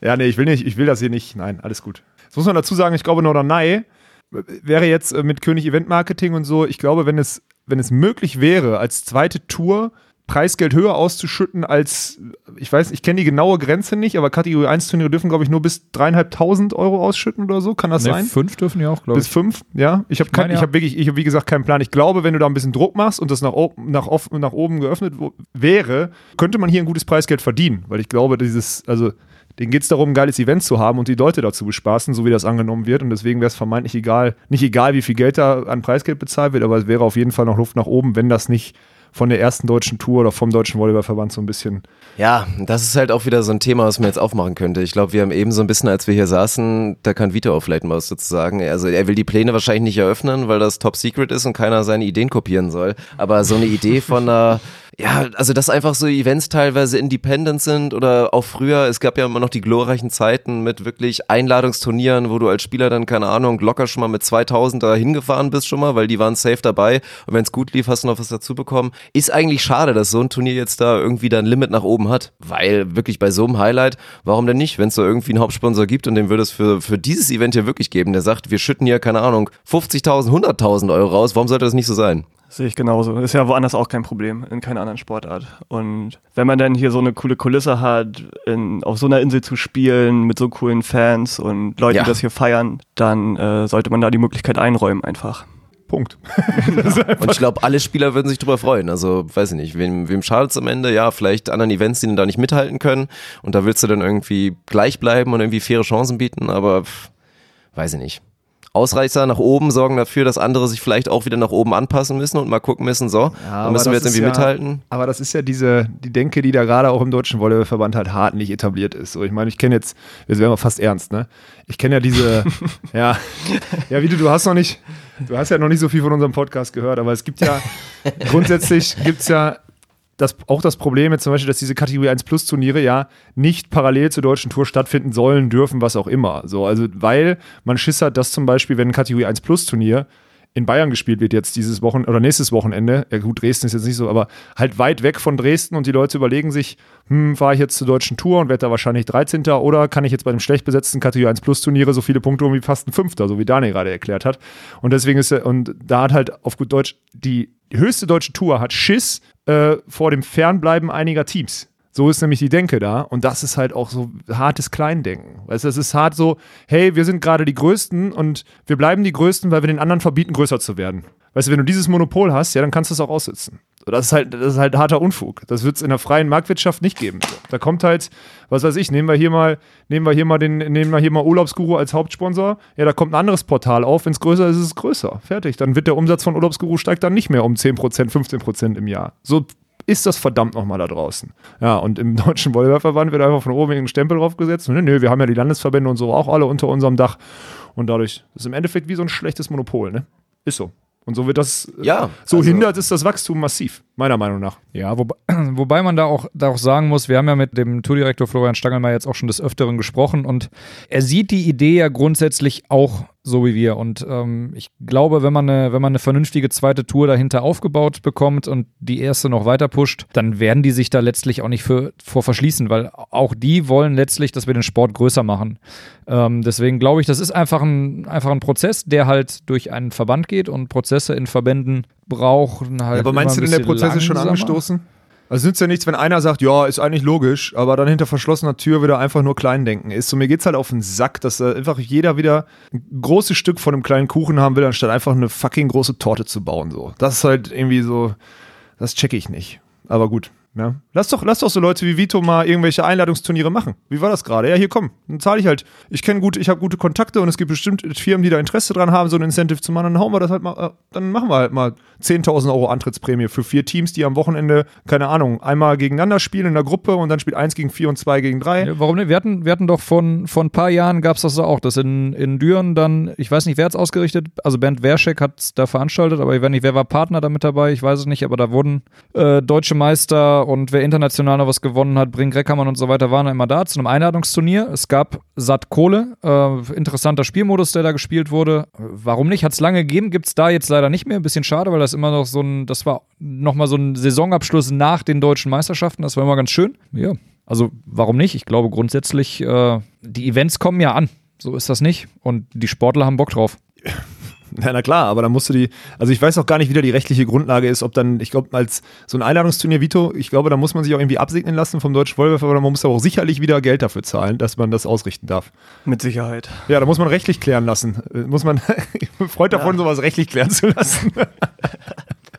Ja, nee, ich will nicht, ich will das hier nicht. Nein, alles gut. Das muss man dazu sagen, ich glaube, Norderney wäre jetzt äh, mit König Event Marketing und so, ich glaube, wenn es, wenn es möglich wäre, als zweite Tour Preisgeld höher auszuschütten als, ich weiß, ich kenne die genaue Grenze nicht, aber Kategorie 1 Turniere dürfen, glaube ich, nur bis dreieinhalbtausend Euro ausschütten oder so. Kann das Nee, sein? fünf dürfen die auch, glaube Bis ich. fünf, ja. Ich habe ich ja. hab wirklich, ich habe wie gesagt keinen Plan. Ich glaube, wenn du da ein bisschen Druck machst und das nach, nach, nach oben geöffnet wäre, könnte man hier ein gutes Preisgeld verdienen. Weil ich glaube, dieses, also denen geht es darum, ein geiles Event zu haben und die Leute dazu bespaßen, so wie das angenommen wird. Und deswegen wäre es vermeintlich egal, nicht egal, wie viel Geld da an Preisgeld bezahlt wird, aber es wäre auf jeden Fall noch Luft nach oben, wenn das nicht von der ersten deutschen Tour oder vom Deutschen Volleyballverband so ein bisschen. Ja, das ist halt auch wieder so ein Thema, was man jetzt aufmachen könnte. Ich glaube, wir haben eben so ein bisschen, als wir hier saßen, da kann Vito auch vielleicht mal was dazu sagen. Also er will die Pläne wahrscheinlich nicht eröffnen, weil das Top Secret ist und keiner seine Ideen kopieren soll. Aber so eine Idee von einer, ja, also dass einfach so Events teilweise independent sind oder auch früher, es gab ja immer noch die glorreichen Zeiten mit wirklich Einladungsturnieren, wo du als Spieler dann, keine Ahnung, locker schon mal mit 2000 da hingefahren bist schon mal, weil die waren safe dabei und wenn es gut lief, hast du noch was dazu bekommen. Ist eigentlich schade, dass so ein Turnier jetzt da irgendwie dann Limit nach oben hat, weil wirklich bei so einem Highlight, warum denn nicht, wenn es da irgendwie einen Hauptsponsor gibt und den würde es für, für dieses Event hier wirklich geben, der sagt, wir schütten hier, keine Ahnung, 50.000, 100.000 Euro raus, warum sollte das nicht so sein? Sehe ich genauso. Ist ja woanders auch kein Problem, in keiner anderen Sportart. Und wenn man dann hier so eine coole Kulisse hat, in, auf so einer Insel zu spielen, mit so coolen Fans und Leuten, Ja. die das hier feiern, dann äh, sollte man da die Möglichkeit einräumen einfach. Punkt. [LAUGHS] Und ich glaube, alle Spieler würden sich drüber freuen. Also, weiß ich nicht, wem, wem schadet es am Ende? Ja, vielleicht anderen Events, die dann da nicht mithalten können. Und da willst du dann irgendwie gleich bleiben und irgendwie faire Chancen bieten, aber pff, weiß ich nicht. Ausreißer nach oben sorgen dafür, dass andere sich vielleicht auch wieder nach oben anpassen müssen und mal gucken müssen, so, da müssen wir jetzt irgendwie ja, mithalten. Aber das ist ja diese, die Denke, die da gerade auch im Deutschen Volleyballverband halt hart nicht etabliert ist. So, ich meine, ich kenne jetzt, jetzt werden wir fast ernst, ne? Ich kenne ja diese, [LAUGHS] ja, ja, wie du, du hast noch nicht, du hast ja noch nicht so viel von unserem Podcast gehört, aber es gibt ja, [LAUGHS] grundsätzlich gibt es ja das, auch das Problem jetzt zum Beispiel, dass diese Kategorie 1 Plus Turniere ja nicht parallel zur deutschen Tour stattfinden sollen, dürfen, was auch immer. So, also, weil man Schiss hat, dass zum Beispiel, wenn ein Kategorie 1 Plus Turnier in Bayern gespielt wird jetzt dieses Wochenende oder nächstes Wochenende, ja gut, Dresden ist jetzt nicht so, aber halt weit weg von Dresden und die Leute überlegen sich, hm, fahre ich jetzt zur deutschen Tour und werde da wahrscheinlich 13. oder kann ich jetzt bei dem schlecht besetzten Kategorie 1 Plus Turniere so viele Punkte holen wie fast ein Fünfter, so wie Daniel gerade erklärt hat. Und deswegen ist er, und da hat halt auf gut Deutsch die höchste deutsche Tour hat Schiss äh, vor dem Fernbleiben einiger Teams. So ist nämlich die Denke da. Und das ist halt auch so hartes Kleindenken. Weißt du, es ist hart so, hey, wir sind gerade die Größten und wir bleiben die Größten, weil wir den anderen verbieten, größer zu werden. Weißt du, wenn du dieses Monopol hast, ja, dann kannst du es auch aussitzen. Das ist halt, das ist halt harter Unfug. Das wird es in der freien Marktwirtschaft nicht geben. Da kommt halt, was weiß ich, nehmen wir hier mal, nehmen wir hier mal den, nehmen wir hier mal Urlaubsguru als Hauptsponsor. Ja, da kommt ein anderes Portal auf. Wenn es größer ist, ist es größer. Fertig. Dann wird der Umsatz von Urlaubsguru steigt dann nicht mehr um 10%, 15% im Jahr. So ist das verdammt nochmal da draußen. Ja, und im [LAUGHS] Deutschen Volleyballverband wird einfach von oben ein Stempel draufgesetzt. Nö, nö, wir haben ja die Landesverbände und so auch alle unter unserem Dach. Und dadurch ist es im Endeffekt wie so ein schlechtes Monopol, ne? Ist so. Und so wird das, Ja, so also- hindert es das Wachstum massiv, meiner Meinung nach. Ja, wobei, [CLEARS THROAT] wobei man da auch, da auch sagen muss, wir haben ja mit dem Tourdirektor Florian Stangelmeier jetzt auch schon des Öfteren gesprochen und er sieht die Idee ja grundsätzlich auch so wie wir. Und ähm, ich glaube, wenn man, eine, wenn man eine vernünftige zweite Tour dahinter aufgebaut bekommt und die erste noch weiter pusht, dann werden die sich da letztlich auch nicht für, vor verschließen, weil auch die wollen letztlich, dass wir den Sport größer machen. Ähm, deswegen glaube ich, das ist einfach ein, einfach ein Prozess, der halt durch einen Verband geht und Prozesse in Verbänden brauchen halt. aber meinst du denn, der Prozess ist schon angestoßen? Also nützt ja nichts, wenn einer sagt, ja, ist eigentlich logisch, aber dann hinter verschlossener Tür wieder einfach nur klein denken ist. So, mir geht's halt auf den Sack, dass einfach jeder wieder ein großes Stück von einem kleinen Kuchen haben will, anstatt einfach eine fucking große Torte zu bauen. So. Das ist halt irgendwie so, das checke ich nicht. Aber gut. Ja. Lass, doch, lass doch so Leute wie Vito mal irgendwelche Einladungsturniere machen. Wie war das gerade? Ja, hier komm, dann zahle ich halt. Ich kenne gut, ich habe gute Kontakte und es gibt bestimmt Firmen, die da Interesse dran haben, so ein Incentive zu machen. Dann hauen wir das halt mal, äh, dann machen wir halt mal 10.000 Euro Antrittsprämie für vier Teams, die am Wochenende, keine Ahnung, einmal gegeneinander spielen in der Gruppe und dann spielt eins gegen vier und zwei gegen drei. Warum nicht? Wir hatten, wir hatten doch von, von ein paar Jahren gab es das auch, dass in, in Düren dann, ich weiß nicht, wer hat es ausgerichtet, also Bernd Werschek hat es da veranstaltet, aber ich weiß nicht, wer war Partner da mit dabei, ich weiß es nicht, aber da wurden äh, deutsche Meister und wer international noch was gewonnen hat, Brink Reckermann und so weiter, waren immer da zu einem Einladungsturnier. Es gab satt Kohle, äh, interessanter Spielmodus, der da gespielt wurde. Warum nicht? Hat es lange gegeben, gibt es da jetzt leider nicht mehr. Ein bisschen schade, weil das immer noch so ein, das war nochmal so ein Saisonabschluss nach den deutschen Meisterschaften. Das war immer ganz schön. Ja, also warum nicht? Ich glaube grundsätzlich, äh, die Events kommen ja an. So ist das nicht. Und die Sportler haben Bock drauf. [LAUGHS] [LAUGHS] Ja, na klar, aber dann musst du die, also ich weiß auch gar nicht, wie da die rechtliche Grundlage ist, ob dann, ich glaube, als so ein Einladungsturnier Vito, ich glaube, da muss man sich auch irgendwie absegnen lassen vom Deutschen Vollwerfer, aber man muss aber auch sicherlich wieder Geld dafür zahlen, dass man das ausrichten darf. Mit Sicherheit. Ja, da muss man rechtlich klären lassen. Muss man, [LAUGHS] ich bin Freund davon, sowas rechtlich klären zu lassen. [LAUGHS]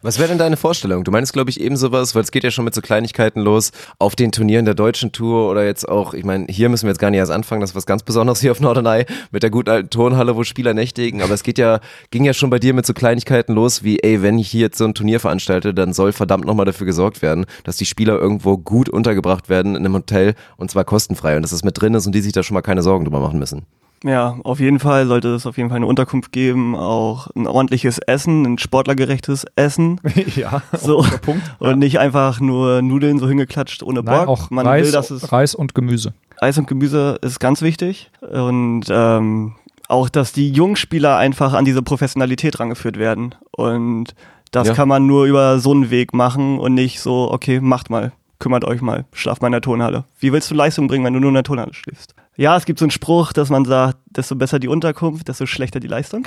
Was wäre denn deine Vorstellung? Du meinst, glaube ich, eben sowas, weil es geht ja schon mit so Kleinigkeiten los, auf den Turnieren der deutschen Tour oder jetzt auch, ich meine, hier müssen wir jetzt gar nicht erst anfangen, das ist was ganz Besonderes hier auf Norderney mit der guten alten Turnhalle, wo Spieler nächtigen, aber es geht ja, ging ja schon bei dir mit so Kleinigkeiten los, wie, ey, wenn ich hier jetzt so ein Turnier veranstalte, dann soll verdammt nochmal dafür gesorgt werden, dass die Spieler irgendwo gut untergebracht werden in einem Hotel und zwar kostenfrei und dass das mit drin ist und die sich da schon mal keine Sorgen drüber machen müssen. Ja, auf jeden Fall sollte es auf jeden Fall eine Unterkunft geben, auch ein ordentliches Essen, ein sportlergerechtes Essen. [LAUGHS] ja, So. Punkt. Und nicht einfach nur Nudeln so hingeklatscht ohne Nein, Bock. auch Man Reis, will, dass es Reis und Gemüse. Eis und Gemüse ist ganz wichtig. Und ähm, auch, dass die Jungspieler einfach an diese Professionalität rangeführt werden. Und das Ja. kann man nur über so einen Weg machen und nicht so, okay, macht mal, kümmert euch mal, schlaft mal in der Turnhalle. Wie willst du Leistung bringen, wenn du nur in der Turnhalle schläfst? Ja, es gibt so einen Spruch, dass man sagt, desto besser die Unterkunft, desto schlechter die Leistung.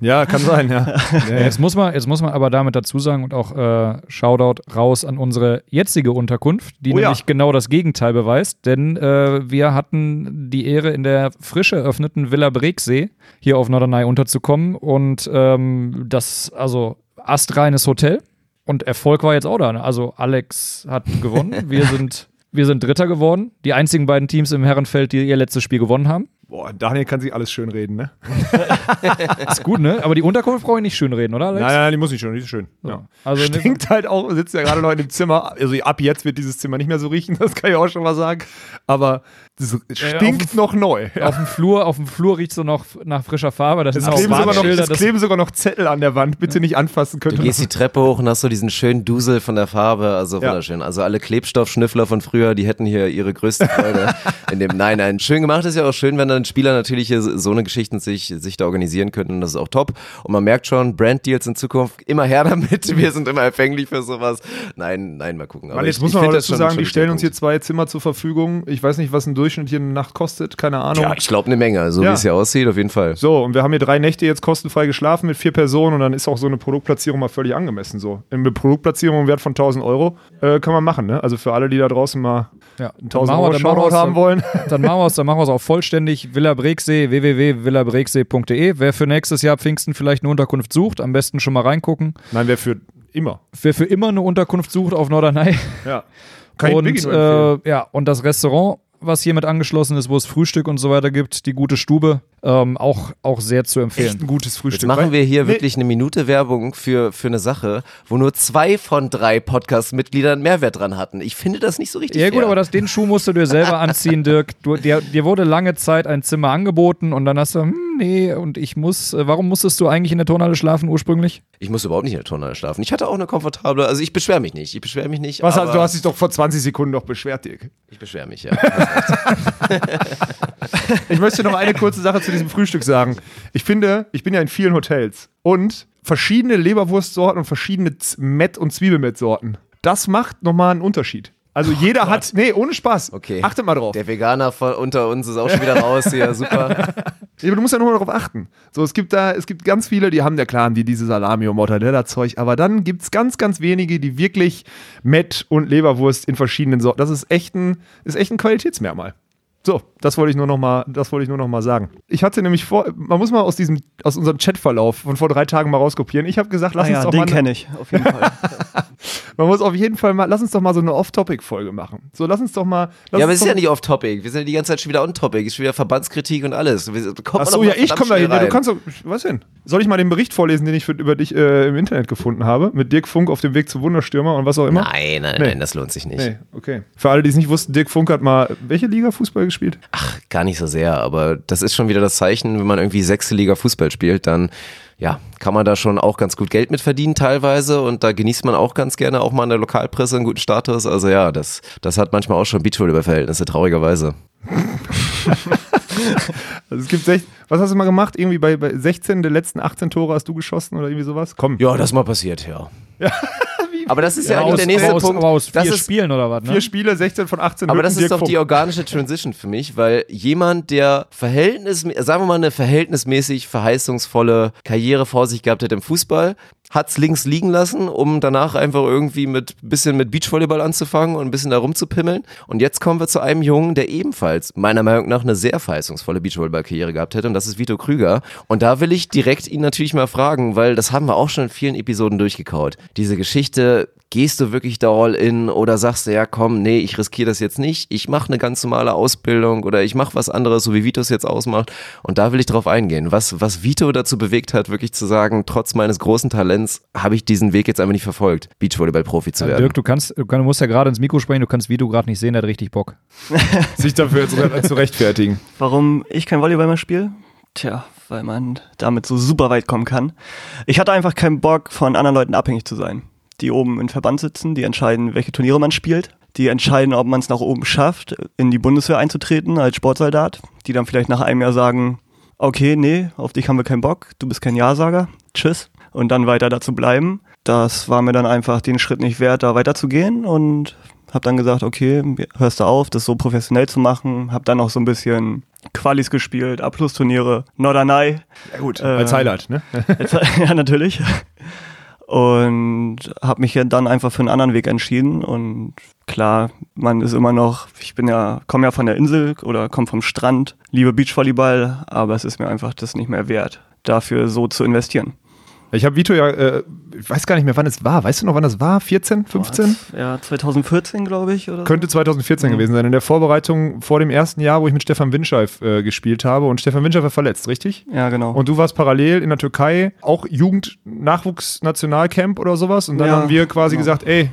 Ja, kann sein, ja. [LAUGHS] ja, ja. Jetzt muss man, jetzt muss man aber damit dazu sagen und auch äh, Shoutout raus an unsere jetzige Unterkunft, die Oh ja. nämlich genau das Gegenteil beweist, denn äh, wir hatten die Ehre, in der frisch eröffneten Villa Breksee hier auf Norderney unterzukommen und ähm, das, also astreines Hotel und Erfolg war jetzt auch da. Ne? Also Alex hat gewonnen, wir [LAUGHS] sind, wir sind Dritter geworden, die einzigen beiden Teams im Herrenfeld, die ihr letztes Spiel gewonnen haben. Boah, Daniel kann sich alles schön reden, ne? [LAUGHS] Ist gut, ne? Aber die Unterkunft brauche ich nicht schön reden, oder Alex? Nein, nein, die muss nicht schon, die ist schön. Ja. Also Stinkt halt auch, sitzt ja gerade noch in dem Zimmer. Also ab jetzt wird dieses Zimmer nicht mehr so riechen, [LAUGHS] das kann ich auch schon mal sagen. Aber es stinkt auf dem- noch neu. Ja. [LAUGHS] Auf dem Flur, auf dem Flur riecht so noch nach frischer Farbe. Das Es kleben, sogar noch, es Das, kleben sogar noch Zettel an der Wand, bitte nicht anfassen Du können. gehst die Treppe hoch und hast so diesen schönen Dusel von der Farbe, also Ja. wunderschön. Also alle Klebstoffschnüffler von früher, die hätten hier ihre größte Freude in dem. Nein, nein, schön gemacht ist ja auch schön, wenn dann Spieler natürlich hier so eine Geschichten sich, sich da organisieren können und das ist auch top. Und man merkt schon, Branddeals in Zukunft immer her damit. [LAUGHS] Wir sind immer empfänglich für sowas. Nein, nein, mal gucken. Aber Mann, jetzt ich- muss ich man find auch dazu schon- sagen, schon die stellen uns hier zwei Zimmer zur Verfügung. Ich weiß nicht, was ein Durchschnitt hier eine Nacht kostet, keine Ahnung. Ja, ich glaube eine Menge, so Ja. wie es hier aussieht, auf jeden Fall. So, und wir haben hier drei Nächte jetzt kostenfrei geschlafen mit vier Personen und dann ist auch so eine Produktplatzierung mal völlig angemessen. So. Eine Produktplatzierung im Wert von 1000 Euro äh, kann man machen. Ne? Also für alle, die da draußen mal ja. einen Dann 1000 machen wir- Euro Shoutout haben wollen. Dann machen wir es, dann machen wir es auch vollständig. Villa Breksee, www.villabreksee.de. Wer für nächstes Jahr Pfingsten vielleicht eine Unterkunft sucht, am besten schon mal reingucken. Nein, wer für immer. Wer für immer eine Unterkunft sucht auf Norderney. Ja. Ich und, äh, ja, und das Restaurant, was hier mit angeschlossen ist, wo es Frühstück und so weiter gibt, die gute Stube, ähm, auch, auch sehr zu empfehlen. Echt ein gutes Frühstück. Jetzt machen wir hier Nee. wirklich eine Minute Werbung für, für eine Sache, wo nur zwei von drei Podcast-Mitgliedern Mehrwert dran hatten. Ich finde das nicht so richtig Ja gut, fair. aber das, den Schuh musst du dir selber anziehen, [LAUGHS] Dirk. Du, dir, dir wurde lange Zeit ein Zimmer angeboten und dann hast du, hm, nee, und ich muss, äh, warum musstest du eigentlich in der Turnhalle schlafen ursprünglich? Ich muss überhaupt nicht in der Turnhalle schlafen. Ich hatte auch eine komfortable, also ich beschwere mich nicht. Ich beschwere mich nicht. Was, aber du hast dich doch vor 20 Sekunden noch beschwert, Dirk. ich beschwere mich, ja. [LAUGHS] Ich möchte noch eine kurze Sache zu diesem Frühstück sagen. Ich finde, ich bin ja in vielen Hotels und verschiedene Leberwurstsorten und verschiedene Z- Mett- und Zwiebelmettsorten. Das macht nochmal einen Unterschied. Also jeder hat, nee, ohne Spaß. Okay. Achtet mal drauf. Der Veganer von unter uns ist auch schon wieder raus hier, super. [LAUGHS] Ja, aber du musst ja nur darauf achten. So, es gibt da, es gibt ganz viele, die haben ja klar, haben die diese Salami und Mortadella-Zeug, aber dann gibt es ganz, ganz wenige, die wirklich Met und Leberwurst in verschiedenen Sorten. Das ist echt ein, ist echt ein Qualitätsmerkmal. So, das wollte ich nur noch mal, das wollte ich nur noch mal sagen. Ich hatte nämlich vor, man muss mal aus diesem, aus unserem Chatverlauf von vor drei Tagen mal rauskopieren. Ich habe gesagt, lass Ah uns ja, doch den mal, kenne ich, auf jeden Fall. [LAUGHS] man muss auf jeden Fall mal, lass uns doch mal so eine Off-Topic-Folge machen. So, lass uns doch mal. Ja, aber es ist ja nicht off-topic. Wir sind ja die ganze Zeit schon wieder on-topic. Es ist schon wieder Verbandskritik und alles. Wir- kommt man Ach doch so, mal ja, ich komme da hin. Ja, du kannst doch, was denn? Soll ich mal den Bericht vorlesen, den ich für, über dich äh, im Internet gefunden habe? Mit Dirk Funk auf dem Weg zum Wunderstürmer und was auch immer? Nein, nein, Nee. nein, das lohnt sich nicht. Nee, okay. Für alle, die es nicht wussten, Dirk Funk hat mal welche Liga Fußball gespielt? Ach, gar nicht so sehr, aber das ist schon wieder das Zeichen, wenn man irgendwie sechste Liga Fußball spielt, dann ja, kann man da schon auch ganz gut Geld mit verdienen teilweise und da genießt man auch ganz gerne auch mal in der Lokalpresse einen guten Status. Also ja, das, das hat manchmal auch schon Beachvolleyball-Verhältnisse, traurigerweise. [LAUGHS] Also es gibt sech, was hast du mal gemacht? Irgendwie bei, bei 16 der letzten 18 Tore hast du geschossen oder irgendwie sowas? Komm. Ja, das ist mal passiert, ja. [LAUGHS] aber das ist ja, eigentlich aus, der nächste aus, Punkt. Aber aus das vier ist, Spielen oder was, ne? Vier Spiele, 16 von 18 Aber Lücken, das ist doch die organische Transition für mich, weil jemand, der Verhältnis, sagen wir mal, eine verhältnismäßig verheißungsvolle Karriere vor sich gehabt hat im Fußball, hat's links liegen lassen, um danach einfach irgendwie mit bisschen mit Beachvolleyball anzufangen und ein bisschen da rumzupimmeln. Und jetzt kommen wir zu einem Jungen, der ebenfalls meiner Meinung nach eine sehr verheißungsvolle Beachvolleyball-Karriere gehabt hätte, und das ist Vito Krüger. Und da will ich direkt ihn natürlich mal fragen, weil das haben wir auch schon in vielen Episoden durchgekaut. Diese Geschichte, gehst du wirklich da all in oder sagst du, ja komm, nee, ich riskiere das jetzt nicht, ich mache eine ganz normale Ausbildung oder ich mache was anderes, so wie Vito es jetzt ausmacht. Und da will ich drauf eingehen, was, was Vito dazu bewegt hat, wirklich zu sagen, trotz meines großen Talents habe ich diesen Weg jetzt einfach nicht verfolgt, Beachvolleyball-Profi zu werden. Dirk, du kannst, du musst ja gerade ins Mikro sprechen, du kannst Vito gerade nicht sehen, der hat richtig Bock. [LAUGHS] sich dafür jetzt zu rechtfertigen. Warum ich kein Volleyball mehr spiele? Tja, weil man damit so super weit kommen kann. Ich hatte einfach keinen Bock, von anderen Leuten abhängig zu sein. Die oben im Verband sitzen, die entscheiden, welche Turniere man spielt. Die entscheiden, ob man es nach oben schafft, in die Bundeswehr einzutreten als Sportsoldat. Die dann vielleicht nach einem Jahr sagen, okay, nee, auf dich haben wir keinen Bock, du bist kein Ja-Sager, tschüss. Und dann weiter dazu bleiben. Das war mir dann einfach den Schritt nicht wert, da weiterzugehen und habe dann gesagt, okay, hörst du auf, das so professionell zu machen. Habe dann auch so ein bisschen Qualis gespielt, A-Plus-Turniere, Norderney. Ja gut, Äh, als Highlight, ne? [LAUGHS] ja, natürlich. Und habe mich ja dann einfach für einen anderen Weg entschieden. Und klar, man ist immer noch, ich bin ja, komme ja von der Insel oder komme vom Strand, liebe Beachvolleyball, aber es ist mir einfach das nicht mehr wert, dafür so zu investieren. Ich habe Vito ja, äh, ich weiß gar nicht mehr, wann es war. Weißt du noch, wann das war? 14, 15? Ja, 2014, glaube ich. Oder. Könnte 2014 gewesen sein. In der Vorbereitung vor dem ersten Jahr, wo ich mit Stefan Winscheif äh, gespielt habe. Und Stefan Winscheif war verletzt, richtig? Ja, genau. Und du warst parallel in der Türkei, auch Jugend-Nachwuchs-Nationalcamp oder sowas. Und dann Ja, haben wir quasi genau. gesagt, ey,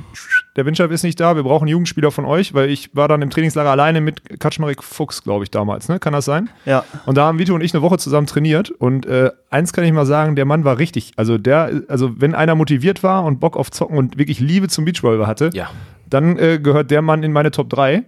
der Winscheif ist nicht da, wir brauchen Jugendspieler von euch, weil ich war dann im Trainingslager alleine mit Kaczmarek Fuchs, glaube ich, damals, ne? Kann das sein? ja. Und da haben Vito und ich eine Woche zusammen trainiert. Und äh, eins kann ich mal sagen, der Mann war richtig. Also der, also wenn einer motiviert war und Bock auf Zocken und wirklich Liebe zum Beachvolleyball hatte, Ja. dann äh, gehört der Mann in meine Top 3.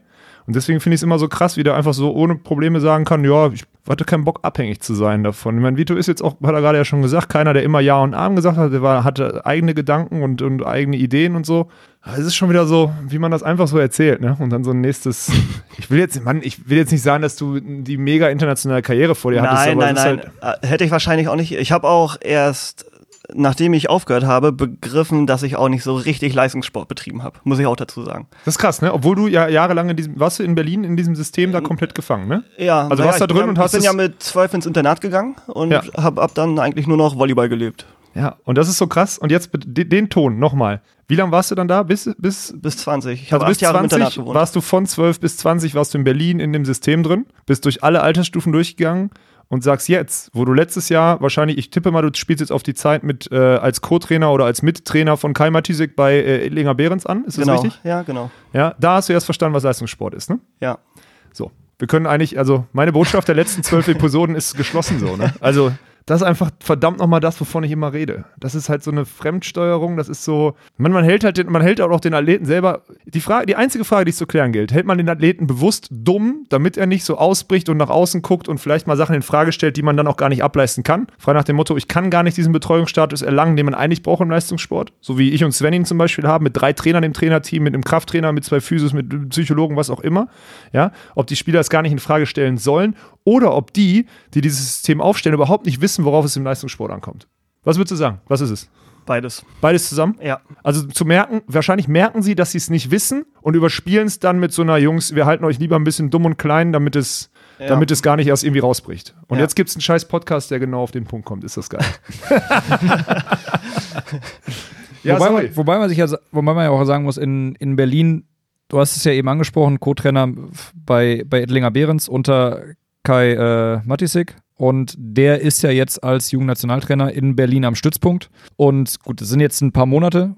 Und deswegen finde ich es immer so krass, wie der einfach so ohne Probleme sagen kann, ja, ich hatte keinen Bock, abhängig zu sein davon. Ich meine, Vito ist jetzt auch, hat er gerade ja schon gesagt, keiner, der immer Ja und Arm gesagt hat, der war, hatte eigene Gedanken und, und eigene Ideen und so. Es ist schon wieder so, wie man das einfach so erzählt, ne? Und dann so ein nächstes. [LAUGHS] Ich will jetzt, Mann, ich will jetzt nicht sagen, dass du die mega internationale Karriere vor dir hattest, Nein, aber nein, nein. halt. Äh, Hätte ich wahrscheinlich auch nicht. Ich habe auch erst, nachdem ich aufgehört habe, begriffen, dass ich auch nicht so richtig Leistungssport betrieben habe. Muss ich auch dazu sagen. Das ist krass, ne? Obwohl du ja jahrelang in diesem, warst du in Berlin in diesem System da komplett gefangen, ne? Ja, Also warst da ich drin bin, und ja- hast Ich bin ja mit zwölf ins Internat gegangen und Ja. habe ab dann eigentlich nur noch Volleyball gelebt. Ja, und das ist so krass. Und jetzt den, Ton nochmal. Wie lange warst du dann da? Bis, bis, Bis 20. Ich also bis Jahre im Internat 20 gewohnt. warst du von 12 bis 20 warst du in Berlin in dem System drin, bist durch alle Altersstufen durchgegangen und sagst jetzt, wo du letztes Jahr wahrscheinlich, ich tippe mal, du spielst jetzt auf die Zeit mit äh, als Co-Trainer oder als Mittrainer von Kai Matisek bei äh, Edlinger Behrens an, ist das genau. richtig? Ja, genau. Ja, da hast du erst verstanden, was Leistungssport ist, ne? Ja. So. Wir können eigentlich, also meine Botschaft der letzten zwölf [LAUGHS] Episoden ist geschlossen so, ne? Also das ist einfach verdammt nochmal das, wovon ich immer rede. Das ist halt so eine Fremdsteuerung, das ist so, man, man hält halt den, man hält auch den Athleten selber, die Frage, die einzige Frage, die es zu klären gilt, hält man den Athleten bewusst dumm, damit er nicht so ausbricht und nach außen guckt und vielleicht mal Sachen in Frage stellt, die man dann auch gar nicht ableisten kann. Frei nach dem Motto, ich kann gar nicht diesen Betreuungsstatus erlangen, den man eigentlich braucht im Leistungssport. So wie ich und Sven ihn zum Beispiel haben, mit drei Trainern im Trainerteam, mit einem Krafttrainer, mit zwei Physios, mit Psychologen, was auch immer. Ja, ob die Spieler es gar nicht in Frage stellen sollen oder ob die, die dieses System aufstellen, überhaupt nicht wissen, worauf es im Leistungssport ankommt. Was würdest du sagen? Was ist es? Beides. Beides zusammen? Ja. Also zu merken, wahrscheinlich merken sie, dass sie es nicht wissen und überspielen es dann mit so einer Jungs, wir halten euch lieber ein bisschen dumm und klein, damit es, Ja. damit es gar nicht erst irgendwie rausbricht. Und Ja. jetzt gibt es einen scheiß Podcast, der genau auf den Punkt kommt. Ist das geil. [LAUGHS] ja, wobei, man, wobei, man sich ja, wobei man ja auch sagen muss, in, in Berlin, du hast es ja eben angesprochen, Co-Trainer bei, bei Edlinger Behrens unter Kai äh, Matisik. Und der ist ja jetzt als Jugendnationaltrainer in Berlin am Stützpunkt. Und gut, es sind jetzt ein paar Monate,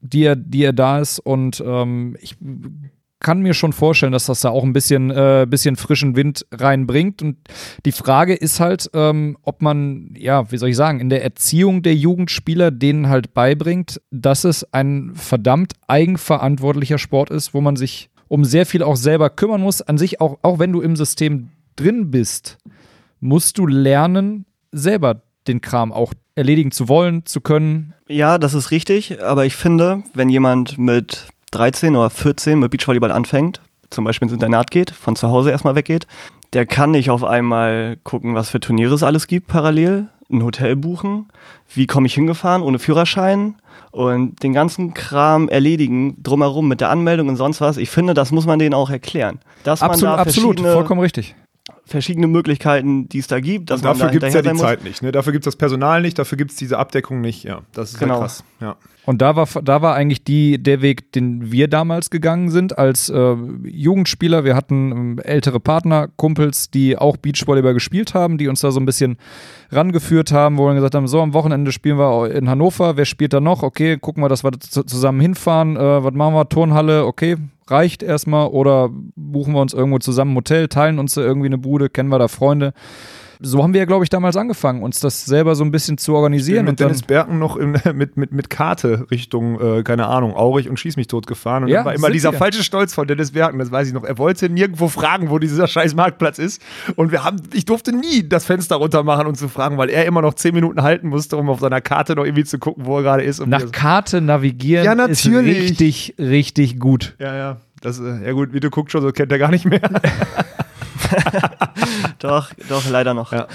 die er, die er da ist. Und ähm, ich kann mir schon vorstellen, dass das da auch ein bisschen, äh, bisschen frischen Wind reinbringt. Und die Frage ist halt, ähm, ob man, ja, wie soll ich sagen, in der Erziehung der Jugendspieler denen halt beibringt, dass es ein verdammt eigenverantwortlicher Sport ist, wo man sich um sehr viel auch selber kümmern muss. An sich, auch, auch wenn du im System drin bist, musst du lernen, selber den Kram auch erledigen zu wollen, zu können. Ja, das ist richtig, aber ich finde, wenn jemand mit 13 oder 14 mit Beachvolleyball anfängt, zum Beispiel ins Internat geht, von zu Hause erstmal weggeht, der kann nicht auf einmal gucken, was für Turniere es alles gibt parallel, ein Hotel buchen, wie komme ich hingefahren ohne Führerschein und den ganzen Kram erledigen drumherum mit der Anmeldung und sonst was. Ich finde, das muss man denen auch erklären. Dass Absolut, man da absolut, vollkommen richtig. Verschiedene Möglichkeiten, die es da gibt, dass Und dafür da gibt es ja die. Zeit nicht. Ne? Dafür gibt es das Personal nicht, dafür gibt es diese Abdeckung nicht. Ja, das ist Genau. krass. Ja. Und da war, da war eigentlich die, der Weg, den wir damals gegangen sind als äh, Jugendspieler. Wir hatten ähm, ältere Partner, Kumpels, die auch Beachvolleyball gespielt haben, die uns da so ein bisschen rangeführt haben, wo wir gesagt haben, so am Wochenende spielen wir in Hannover, wer spielt da noch? Okay, gucken wir, dass wir zu- zusammen hinfahren. Äh, was machen wir? Turnhalle, okay, reicht erstmal. Oder buchen wir uns irgendwo zusammen ein Hotel, teilen uns da irgendwie eine Bude, kennen wir da Freunde. So haben wir ja, glaube ich, damals angefangen, uns das selber so ein bisschen zu organisieren. mit und dann, Dennis Berken noch im, [LAUGHS] mit, mit, mit Karte Richtung, äh, keine Ahnung, Aurich und Schieß mich tot gefahren. Und Ja, dann war immer dieser wir. falsche Stolz von Dennis Berken, das weiß ich noch. Er wollte nirgendwo fragen, wo dieser scheiß Marktplatz ist. Und wir haben, ich durfte nie das Fenster runter machen und zu fragen, weil er immer noch zehn Minuten halten musste, um auf seiner Karte noch irgendwie zu gucken, wo er gerade ist. Nach Karte navigieren Ja, ist richtig, richtig gut. ja, ja. Das, äh, ja gut, wie du guckst schon, so kennt er gar nicht mehr. [LAUGHS] [LAUGHS] Doch, doch, leider noch. Ja.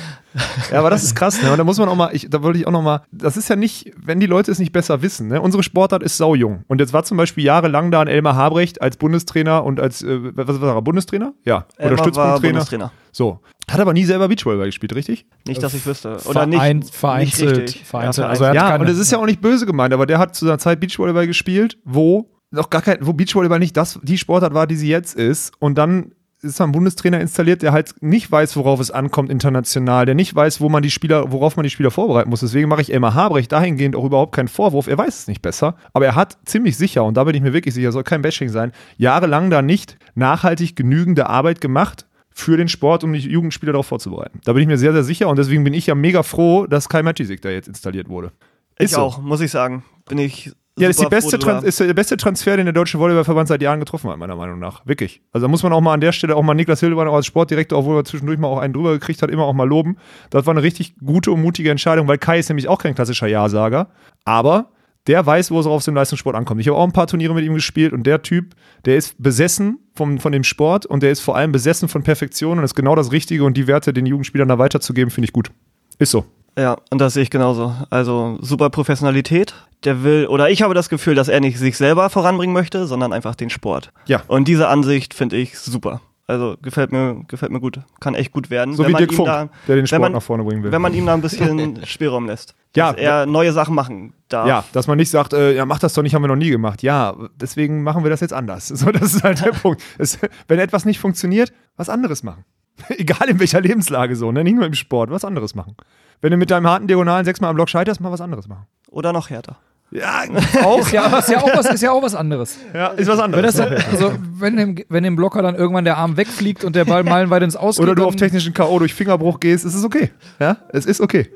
Ja, aber das ist krass, ne? Und da muss man auch mal, ich, da wollte ich auch noch mal, das ist ja nicht, wenn die Leute es nicht besser wissen, ne? Unsere Sportart ist saujung. Und jetzt war zum Beispiel jahrelang da ein Elmar Habrecht als Bundestrainer und als, äh, was war er, Bundestrainer? Ja. Oder Elmar war Stützpunkttrainer. Bundestrainer. So. Hat aber nie selber Beachvolleyball gespielt, richtig? Nicht, dass ich wüsste. Oder Verein- nicht, vereinzelt, nicht vereinzelt. Ja, Also er hat Ja, keine- und es ist ja auch nicht böse gemeint, aber der hat zu seiner Zeit Beachvolleyball gespielt, wo noch gar kein, wo Beachvolleyball nicht das, die Sportart war, die sie jetzt ist. Und dann ist ein Bundestrainer installiert, der halt nicht weiß, worauf es ankommt international, der nicht weiß, wo man die Spieler, worauf man die Spieler vorbereiten muss. Deswegen mache ich Elmar Habrecht dahingehend auch überhaupt keinen Vorwurf. Er weiß es nicht besser, aber er hat ziemlich sicher, und da bin ich mir wirklich sicher, soll kein Bashing sein, jahrelang da nicht nachhaltig genügende Arbeit gemacht für den Sport, um die Jugendspieler darauf vorzubereiten. Da bin ich mir sehr, sehr sicher und deswegen bin ich ja mega froh, dass Kai Matisik da jetzt installiert wurde. Ich Ist so. auch, muss ich sagen. Bin ich. Ja, das ist, die beste. Trans ist der beste Transfer, den der Deutsche Volleyballverband seit Jahren getroffen hat, meiner Meinung nach. Wirklich. Also da muss man auch mal an der Stelle auch mal Niklas Hildebrand auch als Sportdirektor, obwohl er zwischendurch mal auch einen drüber gekriegt hat, immer auch mal loben. Das war eine richtig gute und mutige Entscheidung, weil Kai ist nämlich auch kein klassischer Ja-Sager. Aber der weiß, wo es auf dem Leistungssport ankommt. Ich habe auch ein paar Turniere mit ihm gespielt und der Typ, der ist besessen vom, von dem Sport und der ist vor allem besessen von Perfektion und ist genau das Richtige und die Werte den Jugendspielern da weiterzugeben, finde ich gut. Ist so. Ja, und das sehe ich genauso. Also super Professionalität. Der will, oder ich habe das Gefühl, dass er nicht sich selber voranbringen möchte, sondern einfach den Sport. Ja. Und diese Ansicht finde ich super. Also gefällt mir, gefällt mir gut. Kann echt gut werden. So wenn wie man Dirk Funk, da, der den Sport man, nach vorne bringen will. Wenn man ihm da ein bisschen [LAUGHS] Spielraum lässt. Ja, Dass er neue Sachen machen darf. Ja, dass man nicht sagt, äh, ja, mach das doch nicht, haben wir noch nie gemacht. Ja, deswegen machen wir das jetzt anders. [LAUGHS] So, das ist halt der [LAUGHS] Punkt. Es, wenn etwas nicht funktioniert, was anderes machen. [LAUGHS] Egal in welcher Lebenslage so, ne? Nicht nur im Sport, was anderes machen. Wenn du mit deinem harten Diagonalen sechsmal am Block scheiterst, mal was anderes machen. Oder noch härter. Ja, [LAUGHS] auch. Ist ja, ist, ja auch was, ist ja auch was anderes. Ja, ist was Wenn, anderes. das dann, also, wenn, dem, wenn dem Blocker dann irgendwann der Arm wegfliegt und der Ball [LAUGHS] meilenweit ins Aus Oder du auf technischen K.O. durch Fingerbruch gehst, ist es okay. Ja, es ist okay.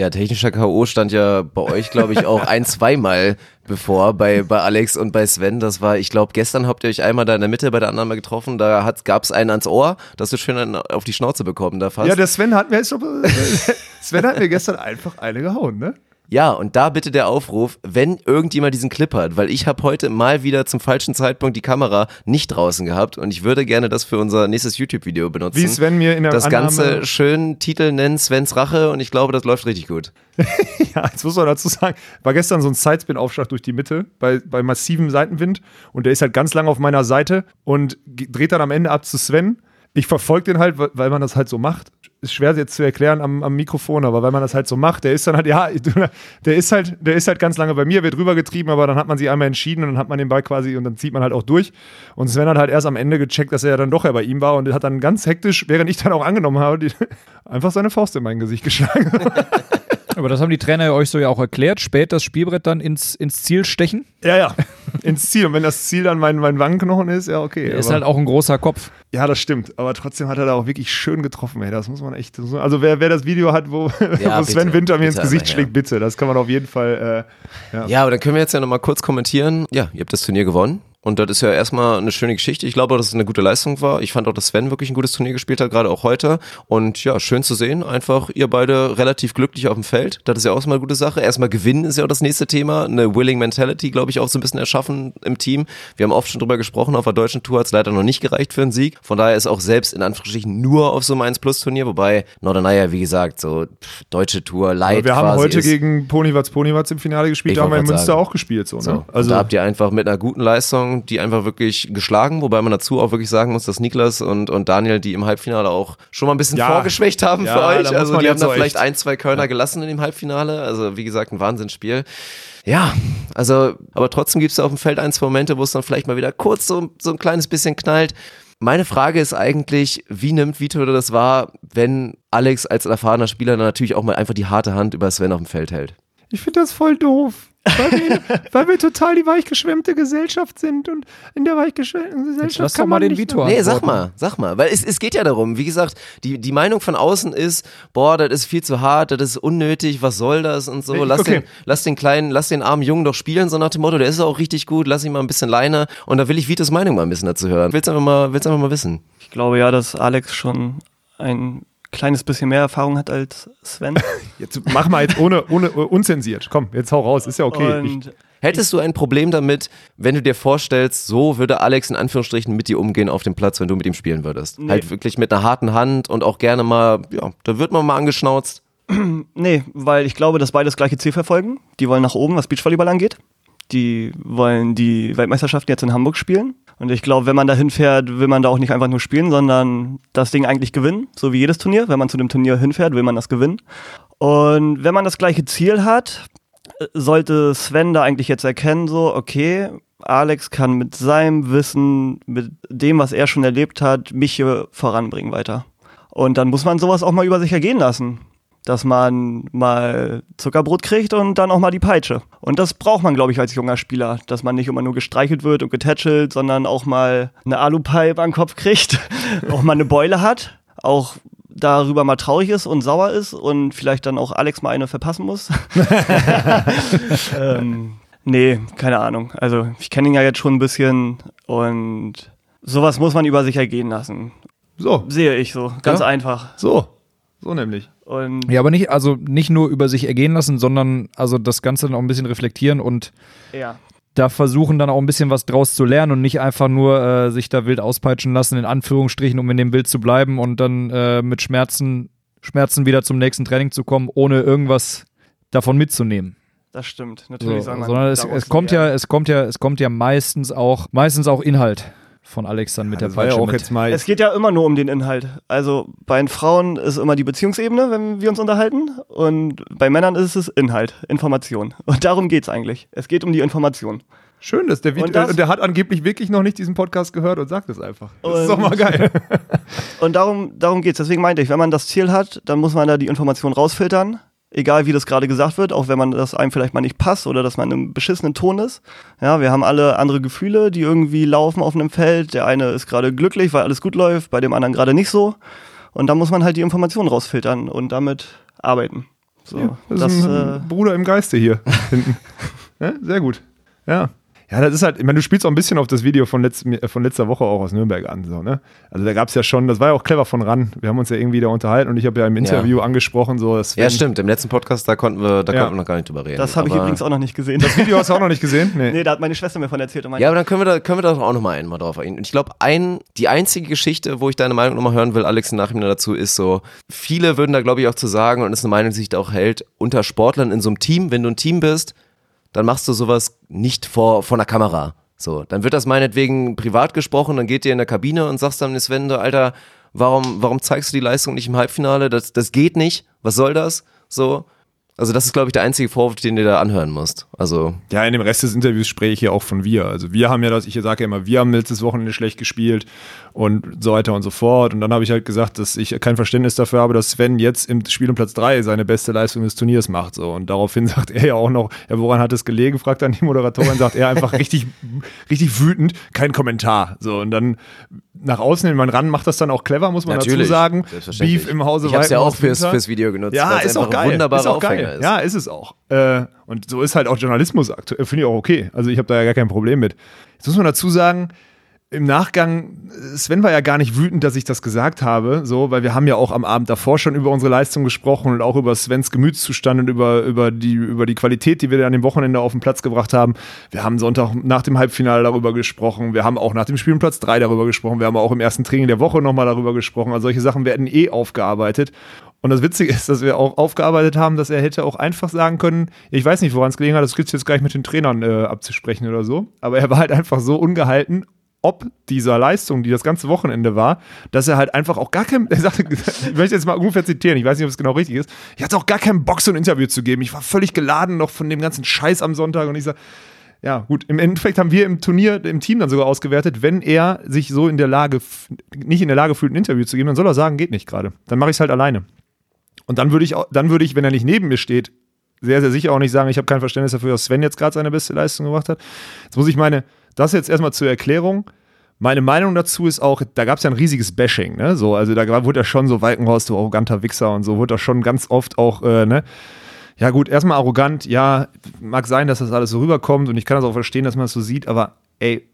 Ja, technischer K.O. stand ja bei euch, glaube ich, auch ein, zweimal bevor bei, bei Alex und bei Sven. Das war, ich glaube, gestern habt ihr euch einmal da in der Mitte bei der anderen mal getroffen. Da gab es einen ans Ohr, dass du schön einen auf die Schnauze bekommen da fast. Ja, der Sven hat mir [LAUGHS] Sven hat mir gestern einfach eine gehauen, ne? Ja, und da bitte der Aufruf, wenn irgendjemand diesen Clip hat, weil ich habe heute mal wieder zum falschen Zeitpunkt die Kamera nicht draußen gehabt und ich würde gerne das für unser nächstes YouTube-Video benutzen. Wie Sven mir in der das Annahme- Ganze schön Titel nennen, Svens Rache und ich glaube, das läuft richtig gut. [LAUGHS] Ja, jetzt muss man dazu sagen, war gestern so ein Sidespin-Aufschlag durch die Mitte bei, bei massivem Seitenwind und der ist halt ganz lang auf meiner Seite und dreht dann am Ende ab zu Sven. Ich verfolge den halt, weil- man das halt so macht. Ist schwer jetzt zu erklären am, am Mikrofon, aber weil man das halt so macht, der ist dann halt, ja, [LAUGHS] der ist halt, der ist halt ganz lange bei mir, wird rübergetrieben, aber dann hat man sich einmal entschieden und dann hat man den Ball quasi und dann zieht man halt auch durch. Und Sven hat halt erst am Ende gecheckt, dass er ja dann doch ja bei ihm war und hat dann ganz hektisch, während ich dann auch angenommen habe, die, [LAUGHS] einfach seine Faust in mein Gesicht geschlagen. [LAUGHS] Aber das haben die Trainer ja euch so ja auch erklärt. Spät das Spielbrett dann ins, ins Ziel stechen. Ja, ja. Ins Ziel. Und wenn das Ziel dann mein, mein Wangenknochen ist, ja, okay. Der ist aber- halt auch ein großer Kopf. ja, das stimmt. Aber trotzdem hat er da auch wirklich schön getroffen, ey. Das muss man echt. Also, wer, wer das Video hat, wo, [LAUGHS] Ja, wo Sven bitte. Winter mir ins Gesicht aber, ja. schlägt, bitte. Das kann man auf jeden Fall. Äh, ja. Ja, aber dann können wir jetzt ja nochmal kurz kommentieren. Ja, ihr habt das Turnier gewonnen. Und das ist ja erstmal eine schöne Geschichte. Ich glaube, dass es eine gute Leistung war. Ich fand auch, dass Sven wirklich ein gutes Turnier gespielt hat, gerade auch heute. Und ja, schön zu sehen. Einfach ihr beide relativ glücklich auf dem Feld. Das ist ja auch mal eine gute Sache. Erstmal gewinnen ist ja auch das nächste Thema. Eine Willing Mentality, glaube ich, auch so ein bisschen erschaffen im Team. Wir haben oft schon drüber gesprochen. Auf der deutschen Tour hat es leider noch nicht gereicht für einen Sieg. Von daher ist auch selbst in Anführungsstrichen nur auf so einem 1-Plus-Turnier. Wobei Norderney ja, wie gesagt, so pff, deutsche Tour, Aber wir haben heute gegen Ponywatz Ponywatz im Finale gespielt, da haben wir in Münster sagen. auch gespielt. So, ne? So, also Also, da habt ihr einfach mit einer guten Leistung, die einfach wirklich geschlagen, wobei man dazu auch wirklich sagen muss, dass Niklas und, und Daniel, die im Halbfinale auch schon mal ein bisschen Ja. vorgeschwächt haben Ja, für euch. Also die haben da vielleicht ein, zwei Körner gelassen in dem Halbfinale. Also wie gesagt, ein Wahnsinnsspiel. Ja, also, aber trotzdem gibt es auf dem Feld ein, zwei Momente, wo es dann vielleicht mal wieder kurz so, so ein kleines bisschen knallt. Meine Frage ist eigentlich, wie nimmt Vito das wahr, wenn Alex als erfahrener Spieler dann natürlich auch mal einfach die harte Hand über Sven auf dem Feld hält? ich finde das voll doof. Weil wir, [LAUGHS] weil wir total die weichgeschwemmte Gesellschaft sind und in der weichgeschwemmten Gesellschaft lass kann doch mal man den nicht Vito Nee, sag mal, sag mal. Weil es, es geht ja darum, wie gesagt, die, die Meinung von außen ist, boah, das ist viel zu hart, das ist unnötig, was soll das und so. Lass, okay. den, lass den kleinen, lass den armen Jungen doch spielen, so nach dem Motto, der ist auch richtig gut, lass ihn mal ein bisschen Leine. Und da will ich Vitos Meinung mal ein bisschen dazu hören. Willst einfach mal, willst einfach mal wissen. Ich glaube ja, dass Alex schon ein kleines bisschen mehr Erfahrung hat als Sven. [LAUGHS] Jetzt mach mal jetzt ohne, ohne unzensiert. Komm, jetzt hau raus, ist ja okay. Ich, Hättest du ein Problem damit, wenn du dir vorstellst, so würde Alex in Anführungsstrichen mit dir umgehen auf dem Platz, wenn du mit ihm spielen würdest? Nee. Halt wirklich mit einer harten Hand und auch gerne mal, ja, da wird man mal angeschnauzt. [CLEARS THROAT] nee, weil ich glaube, dass beide das gleiche Ziel verfolgen. Die wollen nach oben, was Beachvolleyball angeht. Die wollen die Weltmeisterschaften jetzt in Hamburg spielen. Und ich glaube, wenn man da hinfährt, will man da auch nicht einfach nur spielen, sondern das Ding eigentlich gewinnen. So wie jedes Turnier. Wenn man zu dem Turnier hinfährt, will man das gewinnen. Und wenn man das gleiche Ziel hat, sollte Sven da eigentlich jetzt erkennen, so, okay, Alex kann mit seinem Wissen, mit dem, was er schon erlebt hat, mich hier voranbringen weiter. Und dann muss man sowas auch mal über sich ergehen lassen. Dass man mal Zuckerbrot kriegt und dann auch mal die Peitsche. Und das braucht man, glaube ich, als junger Spieler. Dass man nicht immer nur gestreichelt wird und getätschelt, sondern auch mal eine Alupipe am Kopf kriegt, [LAUGHS] auch mal eine Beule hat, auch darüber mal traurig ist und sauer ist und vielleicht dann auch Alex mal eine verpassen muss. [LAUGHS] ähm, nee, keine Ahnung. Also ich kenne ihn ja jetzt schon ein bisschen und sowas muss man über sich ergehen lassen. so, Sehe ich so, ganz Ja. einfach. so. So nämlich. Und Ja, aber nicht, also nicht nur über sich ergehen lassen, sondern also das Ganze dann auch ein bisschen reflektieren und ja. da versuchen dann auch ein bisschen was draus zu lernen und nicht einfach nur äh, sich da wild auspeitschen lassen, in Anführungsstrichen, um in dem Bild zu bleiben und dann äh, mit Schmerzen, Schmerzen wieder zum nächsten Training zu kommen, ohne irgendwas davon mitzunehmen. Das stimmt. So, Natürlich man sondern es, es kommt ja, es kommt ja, es kommt ja meistens auch, meistens auch Inhalt von Alex dann mit der Das war ja Peitsche auch mit. jetzt mal. Es geht ja immer nur um den Inhalt. Also bei den Frauen ist immer die Beziehungsebene, wenn wir uns unterhalten. Und bei Männern ist es Inhalt, Information. Und darum geht's eigentlich. Es geht um die Information. Schön, dass der Vito, Und das- der hat angeblich wirklich noch nicht diesen Podcast gehört und sagt es einfach. Das ist Und- doch mal geil. [LAUGHS] Und darum, darum geht's. Deswegen meinte ich, wenn man das Ziel hat, dann muss man da die Information rausfiltern. Egal wie das gerade gesagt wird, auch wenn man das einem vielleicht mal nicht passt oder dass man in einem beschissenen Ton ist. Ja, wir haben alle andere Gefühle, die irgendwie laufen auf einem Feld. Der eine ist gerade glücklich, weil alles gut läuft, bei dem anderen gerade nicht so. Und da muss man halt die Informationen rausfiltern und damit arbeiten. So, Ja, das, das, ist ein äh, Bruder im Geiste hier hinten. [LAUGHS] ja, sehr gut. Ja. Ja, das ist halt, ich meine, du spielst auch ein bisschen auf das Video von, letz, äh, von letzter Woche auch aus Nürnberg an. So, ne? Also da gab es ja schon, das war ja auch clever von ran. Wir haben uns ja irgendwie da unterhalten und ich habe ja im Interview angesprochen, so dass Ja, stimmt. Im letzten Podcast, da konnten wir, da Ja. konnten wir noch gar nicht drüber reden. das habe ich übrigens auch noch nicht gesehen. Das Video hast du auch noch nicht gesehen? [LAUGHS] Nee. nee, da hat meine Schwester mir von erzählt. Ja, aber dann können wir da, können wir da auch nochmal einmal drauf eingehen. Und ich glaube, ein, die einzige Geschichte, wo ich deine Meinung nochmal hören will, Alex, im Nachhinein dazu, ist so, viele würden da, glaube ich, auch zu sagen, und ist eine Meinung, die sich da auch hält, unter Sportlern in so einem Team, wenn du ein Team bist, dann machst du sowas nicht vor, vor einer Kamera. So, dann wird das meinetwegen privat gesprochen, dann geht ihr in der Kabine und sagst dann, Sven, Alter, warum, warum zeigst du die Leistung nicht im Halbfinale? Das, das geht nicht. Was soll das? So. Also, das ist, glaube ich, der einzige Vorwurf, den du da anhören musst. Also, Ja, in dem Rest des Interviews spreche ich ja auch von wir. Also wir haben ja das, ich sage ja immer, wir haben letztes Wochenende schlecht gespielt und so weiter und so fort. Und dann habe ich halt gesagt, dass ich kein Verständnis dafür habe, dass Sven jetzt im Spiel um Platz 3 seine beste Leistung des Turniers macht. So. Und daraufhin [LAUGHS] sagt er ja auch noch, ja, woran hat es gelegen, fragt dann die Moderatorin, sagt er einfach richtig, richtig wütend, kein Kommentar. So, und dann nach außen hin, man ran macht das dann auch clever, muss man dazu Natürlich, sagen. selbstverständlich. Beef im Hause Ich hab's ja auch fürs- fürs Video genutzt, Ja, ist auch geil. wunderbarer ist auch Aufhänger geil. ist. Ja, ist es auch. Äh, und so ist halt auch Journalismus aktuell. Finde ich auch okay. Also ich habe da ja gar kein Problem mit. Jetzt muss man dazu sagen, im Nachgang, Sven war ja gar nicht wütend, dass ich das gesagt habe, so, weil wir haben ja auch am Abend davor schon über unsere Leistung gesprochen und auch über Svens Gemütszustand und über, über, die, über die Qualität, die wir an dem Wochenende auf den Platz gebracht haben. Wir haben Sonntag nach dem Halbfinale darüber gesprochen. Wir haben auch nach dem Spiel Platz 3 darüber gesprochen. Wir haben auch im ersten Training der Woche nochmal darüber gesprochen. Also solche Sachen werden eh aufgearbeitet. Und das Witzige [LAUGHS] ist, dass wir auch aufgearbeitet haben, dass er hätte auch einfach sagen können, ich weiß nicht, woran es gelegen hat, das gilt jetzt gleich mit den Trainern äh, abzusprechen oder so. Aber er war halt einfach so ungehalten, ob dieser Leistung, die das ganze Wochenende war, dass er halt einfach auch gar kein, [LAUGHS] er sagte, ich möchte jetzt mal ungefähr zitieren, ich weiß nicht, ob es genau richtig ist, ich hatte auch gar keinen Bock, so ein Interview zu geben. Ich war völlig geladen noch von dem ganzen Scheiß am Sonntag und ich sag, ja, gut, im Endeffekt haben wir im Turnier, im Team dann sogar ausgewertet, wenn er sich so in der Lage, nicht in der Lage fühlt, ein Interview zu geben, dann soll er sagen, geht nicht gerade. Dann mache ich es halt alleine. Und dann würde ich, dann würde ich, wenn er nicht neben mir steht, sehr, sehr sicher auch nicht sagen, ich habe kein Verständnis dafür, dass Sven jetzt gerade seine beste Leistung gemacht hat. Jetzt muss ich meine, das jetzt erstmal zur Erklärung. Meine Meinung dazu ist auch, da gab es ja ein riesiges Bashing, ne? So, also da wurde ja schon so Walkenhorst, du arroganter Wichser und so, wurde da schon ganz oft auch, äh, ne? Ja, gut, erstmal arrogant, ja, mag sein, dass das alles so rüberkommt und ich kann das auch verstehen, dass man das so sieht, aber ey,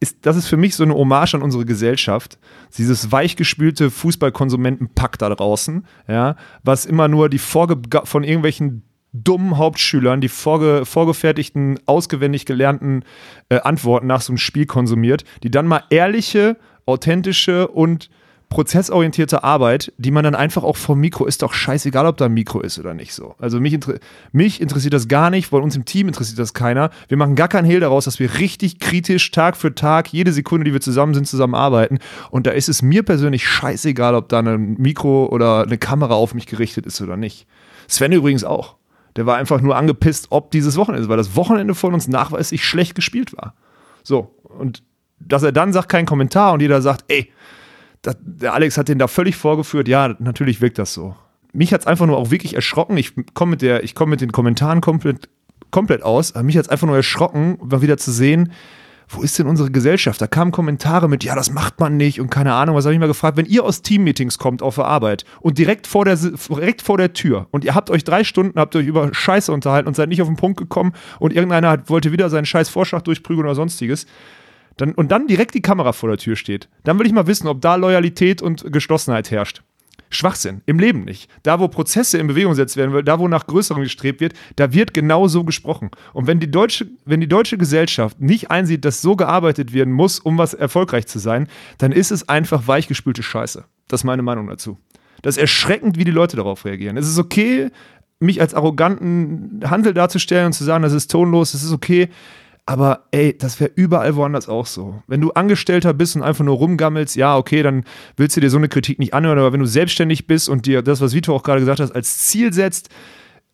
ist, das ist für mich so eine Hommage an unsere Gesellschaft. Dieses weichgespülte Fußballkonsumentenpack da draußen, ja, was immer nur die vorge von irgendwelchen dummen Hauptschülern die vorge vorgefertigten, ausgewendig gelernten äh, Antworten nach so einem Spiel konsumiert, die dann mal ehrliche, authentische und prozessorientierte Arbeit, die man dann einfach auch vom Mikro, ist doch scheißegal, ob da ein Mikro ist oder nicht so. Also mich, inter mich interessiert das gar nicht, weil uns im Team interessiert das keiner. Wir machen gar keinen Hehl daraus, dass wir richtig kritisch Tag für Tag, jede Sekunde, die wir zusammen sind, zusammen arbeiten. Und da ist es mir persönlich scheißegal, ob da ein Mikro oder eine Kamera auf mich gerichtet ist oder nicht. Sven übrigens auch. Der war einfach nur angepisst, ob dieses Wochenende weil das Wochenende von uns nachweislich schlecht gespielt war. So, und dass er dann sagt, kein Kommentar und jeder sagt, ey, das, der Alex hat den da völlig vorgeführt. Ja, natürlich wirkt das so. Mich hat es einfach nur auch wirklich erschrocken. Ich komme mit, komm mit den Kommentaren komplett, komplett aus. Aber mich hat es einfach nur erschrocken, mal wieder zu sehen, wo ist denn unsere Gesellschaft? Da kamen Kommentare mit, ja, das macht man nicht und keine Ahnung. Was habe ich mal gefragt? Wenn ihr aus Teammeetings kommt auf der Arbeit und direkt vor der, direkt vor der Tür und ihr habt euch drei Stunden, habt euch über Scheiße unterhalten und seid nicht auf den Punkt gekommen und irgendeiner hat, wollte wieder seinen scheiß Vorschlag durchprügeln oder sonstiges, dann, und dann direkt die Kamera vor der Tür steht, dann will ich mal wissen, ob da Loyalität und Geschlossenheit herrscht. Schwachsinn, im Leben nicht. Da, wo Prozesse in Bewegung gesetzt werden, da, wo nach Größerem gestrebt wird, da wird genau so gesprochen. Und wenn die, deutsche, wenn die deutsche Gesellschaft nicht einsieht, dass so gearbeitet werden muss, um was erfolgreich zu sein, dann ist es einfach weichgespülte Scheiße. Das ist meine Meinung dazu. Das ist erschreckend, wie die Leute darauf reagieren. Es ist okay, mich als arroganten Handel darzustellen und zu sagen, das ist tonlos, das ist okay. Aber ey, das wäre überall woanders auch so. Wenn du Angestellter bist und einfach nur rumgammelst, ja, okay, dann willst du dir so eine Kritik nicht anhören. Aber wenn du selbstständig bist und dir das, was Vito auch gerade gesagt hat, als Ziel setzt,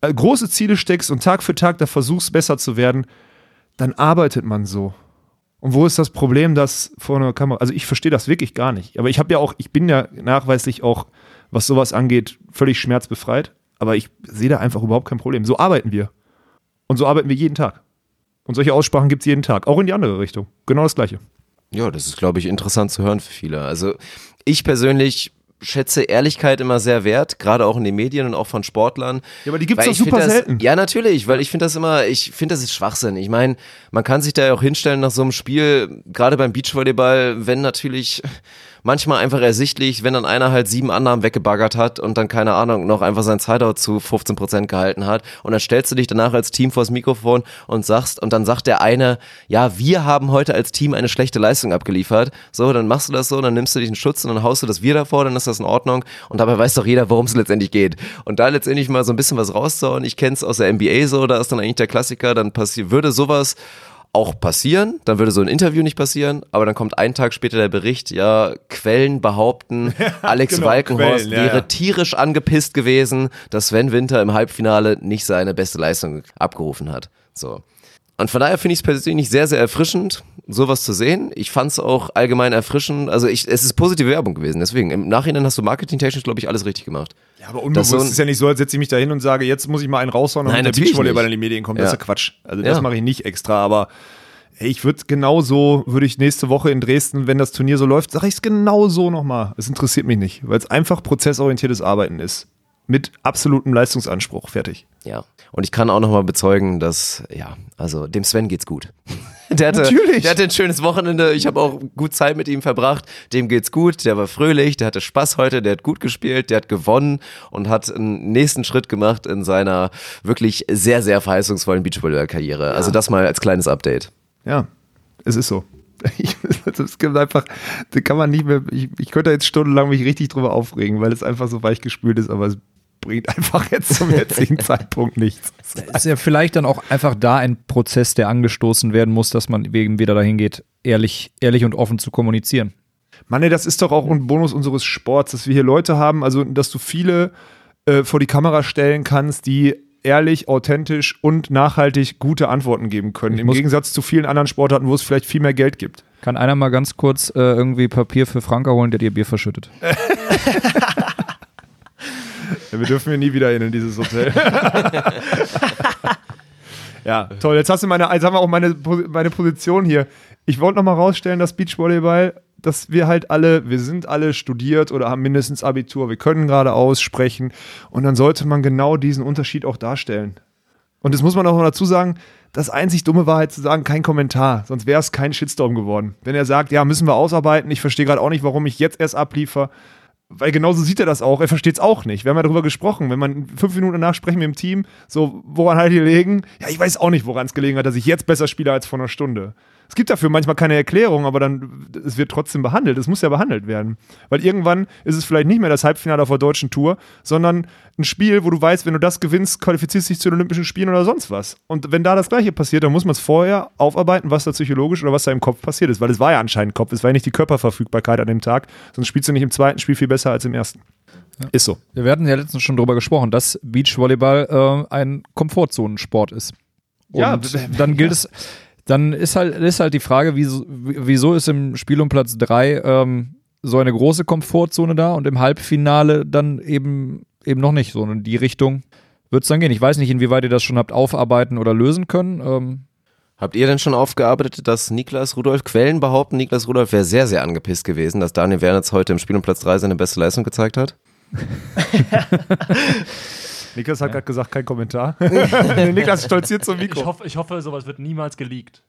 äh, große Ziele steckst und Tag für Tag da versuchst, besser zu werden, dann arbeitet man so. Und wo ist das Problem, dass vor einer Kamera, also ich verstehe das wirklich gar nicht. Aber ich habe ja auch, ich bin ja nachweislich auch, was sowas angeht, völlig schmerzbefreit. Aber ich sehe da einfach überhaupt kein Problem. So arbeiten wir. Und so arbeiten wir jeden Tag. Und solche Aussprachen gibt es jeden Tag, auch in die andere Richtung. Genau das Gleiche. Ja, das ist, glaube ich, interessant zu hören für viele. Also ich persönlich schätze Ehrlichkeit immer sehr wert, gerade auch in den Medien und auch von Sportlern. Ja, aber die gibt's Weil doch super das, selten. Ja, natürlich, weil ich finde das immer, ich finde das ist Schwachsinn. Ich meine, man kann sich da ja auch hinstellen nach so einem Spiel, gerade beim Beachvolleyball, wenn natürlich manchmal einfach ersichtlich, wenn dann einer halt sieben Annahmen weggebaggert hat und dann, keine Ahnung, noch einfach sein Sideout zu 15 Prozent gehalten hat und dann stellst du dich danach als Team vors Mikrofon und sagst, und dann sagt der eine, ja, wir haben heute als Team eine schlechte Leistung abgeliefert. So, dann machst du das so, dann nimmst du dich in Schutz und dann haust du das Wir davor, dann ist das in Ordnung und dabei weiß doch jeder, worum es letztendlich geht. Und da letztendlich mal so ein bisschen was rauszuhauen, ich kenne es aus der NBA so, da ist dann eigentlich der Klassiker, dann passiert, würde sowas auch passieren, dann würde so ein Interview nicht passieren, aber dann kommt einen Tag später der Bericht, ja, Quellen behaupten, [LAUGHS] Alex genau, Walkenhorst Quellen, ja, wäre ja. tierisch angepisst gewesen, dass Sven Winter im Halbfinale nicht seine beste Leistung abgerufen hat. So. Und von daher finde ich es persönlich sehr, sehr erfrischend, sowas zu sehen. Ich fand es auch allgemein erfrischend. Also ich, es ist positive Werbung gewesen. Deswegen, im Nachhinein hast du marketingtechnisch, glaube ich, alles richtig gemacht. Ja, aber unbewusst so ist ja nicht so, als setze ich mich da hin und sage, jetzt muss ich mal einen raushauen und Nein, der Beachvolleyball in die Medien kommt. Ja. Das ist ja Quatsch. Also das Ja. mache ich nicht extra, aber ich würde genauso, würde ich nächste Woche in Dresden, wenn das Turnier so läuft, sage ich es genau so nochmal. Es interessiert mich nicht, weil es einfach prozessorientiertes Arbeiten ist. Mit absolutem Leistungsanspruch. Fertig. Ja. Und ich kann auch nochmal bezeugen, dass, ja, also dem Sven geht's gut. Der hatte, Natürlich. der hatte ein schönes Wochenende. Ich habe auch gut Zeit mit ihm verbracht. Dem geht's gut. Der war fröhlich. Der hatte Spaß heute. Der hat gut gespielt. Der hat gewonnen und hat einen nächsten Schritt gemacht in seiner wirklich sehr, sehr verheißungsvollen Beachvolleyball-Karriere. Also das mal als kleines Update. Ja, es ist so. Ich, es gibt einfach, da kann man nicht mehr, ich, ich könnte jetzt stundenlang mich richtig drüber aufregen, weil es einfach so weich gespült ist, aber es bringt einfach jetzt zum jetzigen [LAUGHS] Zeitpunkt nichts. Ist ja vielleicht dann auch einfach da ein Prozess, der angestoßen werden muss, dass man eben wieder dahin geht, ehrlich, ehrlich und offen zu kommunizieren. Mann, das ist doch auch ein Bonus unseres Sports, dass wir hier Leute haben, also dass du viele äh, vor die Kamera stellen kannst, die ehrlich, authentisch und nachhaltig gute Antworten geben können. Im Gegensatz zu vielen anderen Sportarten, wo es vielleicht viel mehr Geld gibt. Kann einer mal ganz kurz äh, irgendwie Papier für Franka holen, der dir Bier verschüttet? [LAUGHS] Ja, wir dürfen hier nie wieder hin in dieses Hotel. [LAUGHS] ja, toll. Jetzt hast du meine, jetzt haben wir auch meine, meine Position hier. Ich wollte noch mal rausstellen, dass Beachvolleyball, dass wir halt alle, wir sind alle studiert oder haben mindestens Abitur, wir können gerade aussprechen und dann sollte man genau diesen Unterschied auch darstellen. Und das muss man auch noch dazu sagen, das einzig Dumme war halt zu sagen, kein Kommentar, sonst wäre es kein Shitstorm geworden. Wenn er sagt, ja, müssen wir ausarbeiten, ich verstehe gerade auch nicht, warum ich jetzt erst abliefer, weil genauso sieht er das auch. Er versteht es auch nicht. Wir haben ja darüber gesprochen. Wenn man fünf Minuten danach sprechen wir im Team, so, woran hat die gelegen? Ja, ich weiß auch nicht, woran es gelegen hat, dass ich jetzt besser spiele als vor einer Stunde. Es gibt dafür manchmal keine Erklärung, aber dann, es wird trotzdem behandelt. Es muss ja behandelt werden. Weil irgendwann ist es vielleicht nicht mehr das Halbfinale auf der deutschen Tour, sondern ein Spiel, wo du weißt, wenn du das gewinnst, qualifizierst du dich zu den Olympischen Spielen oder sonst was. Und wenn da das Gleiche passiert, dann muss man es vorher aufarbeiten, was da psychologisch oder was da im Kopf passiert ist. Weil es war ja anscheinend Kopf, es war ja nicht die Körperverfügbarkeit an dem Tag, sonst spielst du nicht im zweiten Spiel viel besser als im ersten. Ist so. Wir hatten ja letztens schon drüber gesprochen, dass Beachvolleyball äh, ein Komfortzonensport ist. Und Ja, [LAUGHS] dann gilt es, dann ist halt, ist halt die Frage, wieso, wieso ist im Spiel um Platz 3 ähm, so eine große Komfortzone da und im Halbfinale dann eben, eben noch nicht. So in die Richtung wird es dann gehen. Ich weiß nicht, inwieweit ihr das schon habt aufarbeiten oder lösen können. Ähm, Habt ihr denn schon aufgearbeitet, dass Niklas Rudolph, Quellen behaupten, Niklas Rudolph wäre sehr, sehr angepisst gewesen, dass Daniel Wernitz heute im Spiel um Platz 3 seine beste Leistung gezeigt hat? [LAUGHS] Niklas hat gerade gesagt, kein Kommentar. [LAUGHS] Niklas stolziert zum Mikro. Ich hoffe, ich hoffe, sowas wird niemals geleakt.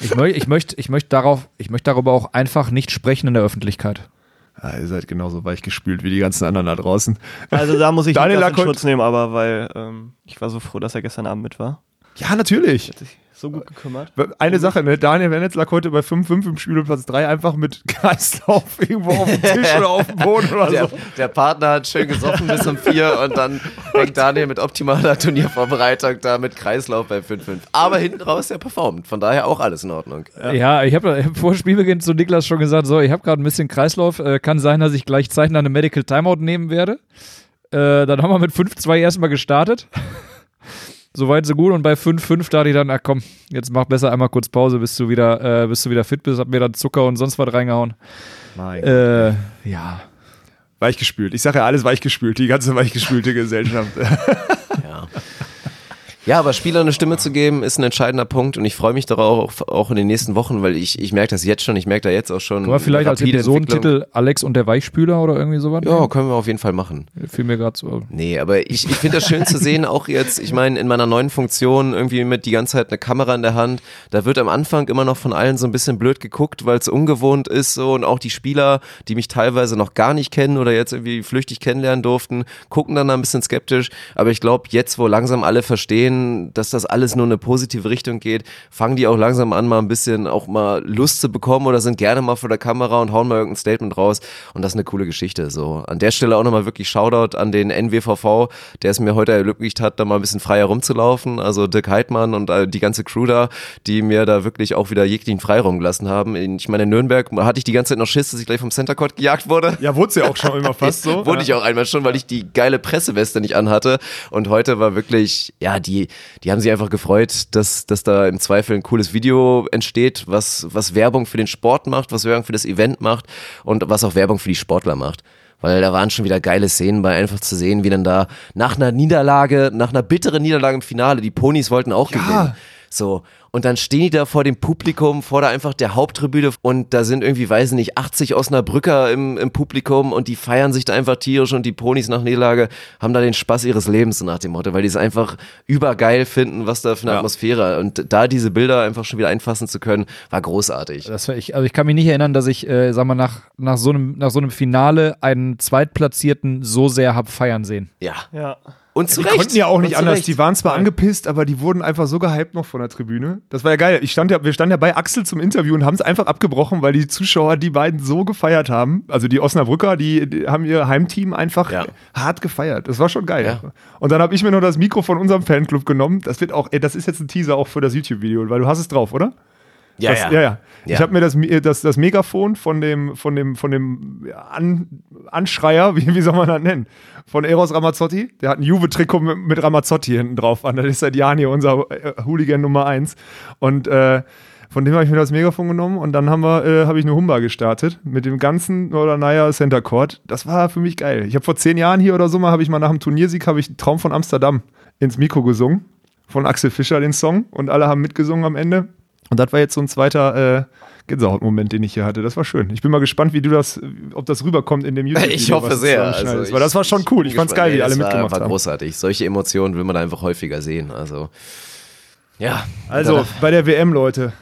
ich, möcht, ich, möcht, ich, möcht darauf, ich möchte darüber auch einfach nicht sprechen in der Öffentlichkeit. Ah, ihr seid genauso weich gespült wie die ganzen anderen da draußen. Also da muss ich Daniel Niklas in Schutz nehmen, aber weil ähm, ich war so froh, dass er gestern Abend mit war. Ja, natürlich. Hat sich so gut gekümmert. Eine Sache, ne? Daniel Wernitz lag heute bei 5-5 im Spiel um Platz 3 einfach mit [LAUGHS] Kreislauf irgendwo auf dem Tisch oder auf dem Boden oder Der, so. der Partner hat schön gesoffen bis um 4 und dann [LAUGHS] hängt Daniel mit optimaler Turniervorbereitung da mit Kreislauf bei 5-5. Aber hinten raus der performt, von daher auch alles in Ordnung. Ja, ich habe hab vor Spielbeginn zu Niklas schon gesagt, so, ich habe gerade ein bisschen Kreislauf, äh, kann sein, dass ich gleich zeitnah eine Medical Timeout nehmen werde. Äh, dann haben wir mit 5-2 erstmal gestartet. Soweit so gut und bei 5-5 dachte ich dann, ach komm, jetzt mach besser einmal kurz Pause, bis du wieder, äh, bis du wieder fit bist, hab mir dann Zucker und sonst was reingehauen. Mein Äh, ja. weichgespült. Ich sage ja alles weichgespült, die ganze weichgespülte [LAUGHS] Gesellschaft. Ja. Aber Spielern eine Stimme zu geben, ist ein entscheidender Punkt und ich freue mich darauf auch in den nächsten Wochen, weil ich, ich merke das jetzt schon, ich merke da jetzt auch schon. Aber vielleicht als. Episodentitel Alex und der Weichspüler oder irgendwie sowas? Ja, können wir auf jeden Fall machen. Fiel mir gerade so. Nee, aber ich, ich finde das schön zu sehen, auch jetzt, ich meine, in meiner neuen Funktion irgendwie mit die ganze Zeit eine Kamera in der Hand, da wird am Anfang immer noch von allen so ein bisschen blöd geguckt, weil es ungewohnt ist so und auch die Spieler, die mich teilweise noch gar nicht kennen oder jetzt irgendwie flüchtig kennenlernen durften, gucken dann ein bisschen skeptisch, aber ich glaube, jetzt, wo langsam alle verstehen, dass das alles nur in eine positive Richtung geht, fangen die auch langsam an, mal ein bisschen auch mal Lust zu bekommen oder sind gerne mal vor der Kamera und hauen mal irgendein Statement raus und das ist eine coole Geschichte so. An der Stelle auch nochmal wirklich Shoutout an den NWVV, der es mir heute ermöglicht hat, da mal ein bisschen freier rumzulaufen. Also Dirk Heidmann und die ganze Crew da, die mir da wirklich auch wieder jeglichen Freiraum gelassen haben. Ich meine, in Nürnberg hatte ich die ganze Zeit noch Schiss, dass ich gleich vom Center Court gejagt wurde. Ja, wurde ja auch schon immer [LAUGHS] fast so. Wurde ich auch einmal schon, weil ich die geile Presseweste nicht anhatte. Und heute war wirklich, ja, die, die haben sich einfach gefreut, dass, dass da im Zweifel ein cooles Video entsteht, was, was Werbung für den Sport macht, was Werbung für das Event macht und was auch Werbung für die Sportler macht. Weil da waren schon wieder geile Szenen bei, einfach zu sehen, wie dann da nach einer Niederlage, nach einer bitteren Niederlage im Finale, die Ponys wollten auch gewinnen. So. Und dann stehen die da vor dem Publikum, vor da einfach der Haupttribüne und da sind irgendwie, weiß ich nicht, 80 Osnabrücker im, im Publikum und die feiern sich da einfach tierisch und die Ponys nach Niederlage haben da den Spaß ihres Lebens nach dem Motto, weil die es einfach übergeil finden, was da für eine Ja. Atmosphäre und da diese Bilder einfach schon wieder einfassen zu können, war großartig. Das war ich, also ich kann mich nicht erinnern, dass ich, äh, sag mal, nach, nach, so einem, nach so einem Finale einen Zweitplatzierten so sehr hab feiern sehen. Ja. Ja. Und zu Die Recht. konnten ja auch nicht anders. Recht. Die waren zwar angepisst, aber die wurden einfach so gehypt noch von der Tribüne. Das war ja geil. Ich stand ja, wir standen ja bei Axel zum Interview und haben es einfach abgebrochen, weil die Zuschauer die beiden so gefeiert haben. Also die Osnabrücker, die, die haben ihr Heimteam einfach Ja. hart gefeiert. Das war schon geil. Ja. Und dann habe ich mir noch das Mikro von unserem Fanclub genommen. Das wird auch, ey, das ist jetzt ein Teaser auch für das YouTube-Video, weil du hast es drauf, oder? Ja, das, ja. ja, ja. Ich habe mir das, Mi- das, das Megafon von dem, von dem, von dem An, Anschreier, [LAUGHS] wie, wie soll man das nennen? Von Eros Ramazzotti. Der hat ein Juve-Trikot mit, mit Ramazzotti hinten drauf an. Das ist seit Jahren hier unser äh, Hooligan Nummer 1. Und äh, von dem habe ich mir das Megafon genommen und dann haben wir, äh, habe ich eine Humba gestartet mit dem ganzen Nordernaya Center Court. Das war für mich geil. Ich habe vor zehn Jahren hier oder so mal, habe ich mal nach dem Turniersieg, habe ich Traum von Amsterdam ins Mikro gesungen. Von Axel Fischer den Song und alle haben mitgesungen am Ende. Und das war jetzt so ein zweiter äh, Gänsehautmoment, den ich hier hatte. Das war schön. Ich bin mal gespannt, wie du das, ob das rüberkommt in dem YouTube. [LAUGHS] Ich hoffe sehr. Also ich, Weil das war schon cool. Ich bin fand's geil, wie Nee, alle das war, mitgemacht war haben. großartig. Solche Emotionen will man einfach häufiger sehen. Also, ja. Also bei der WM, Leute,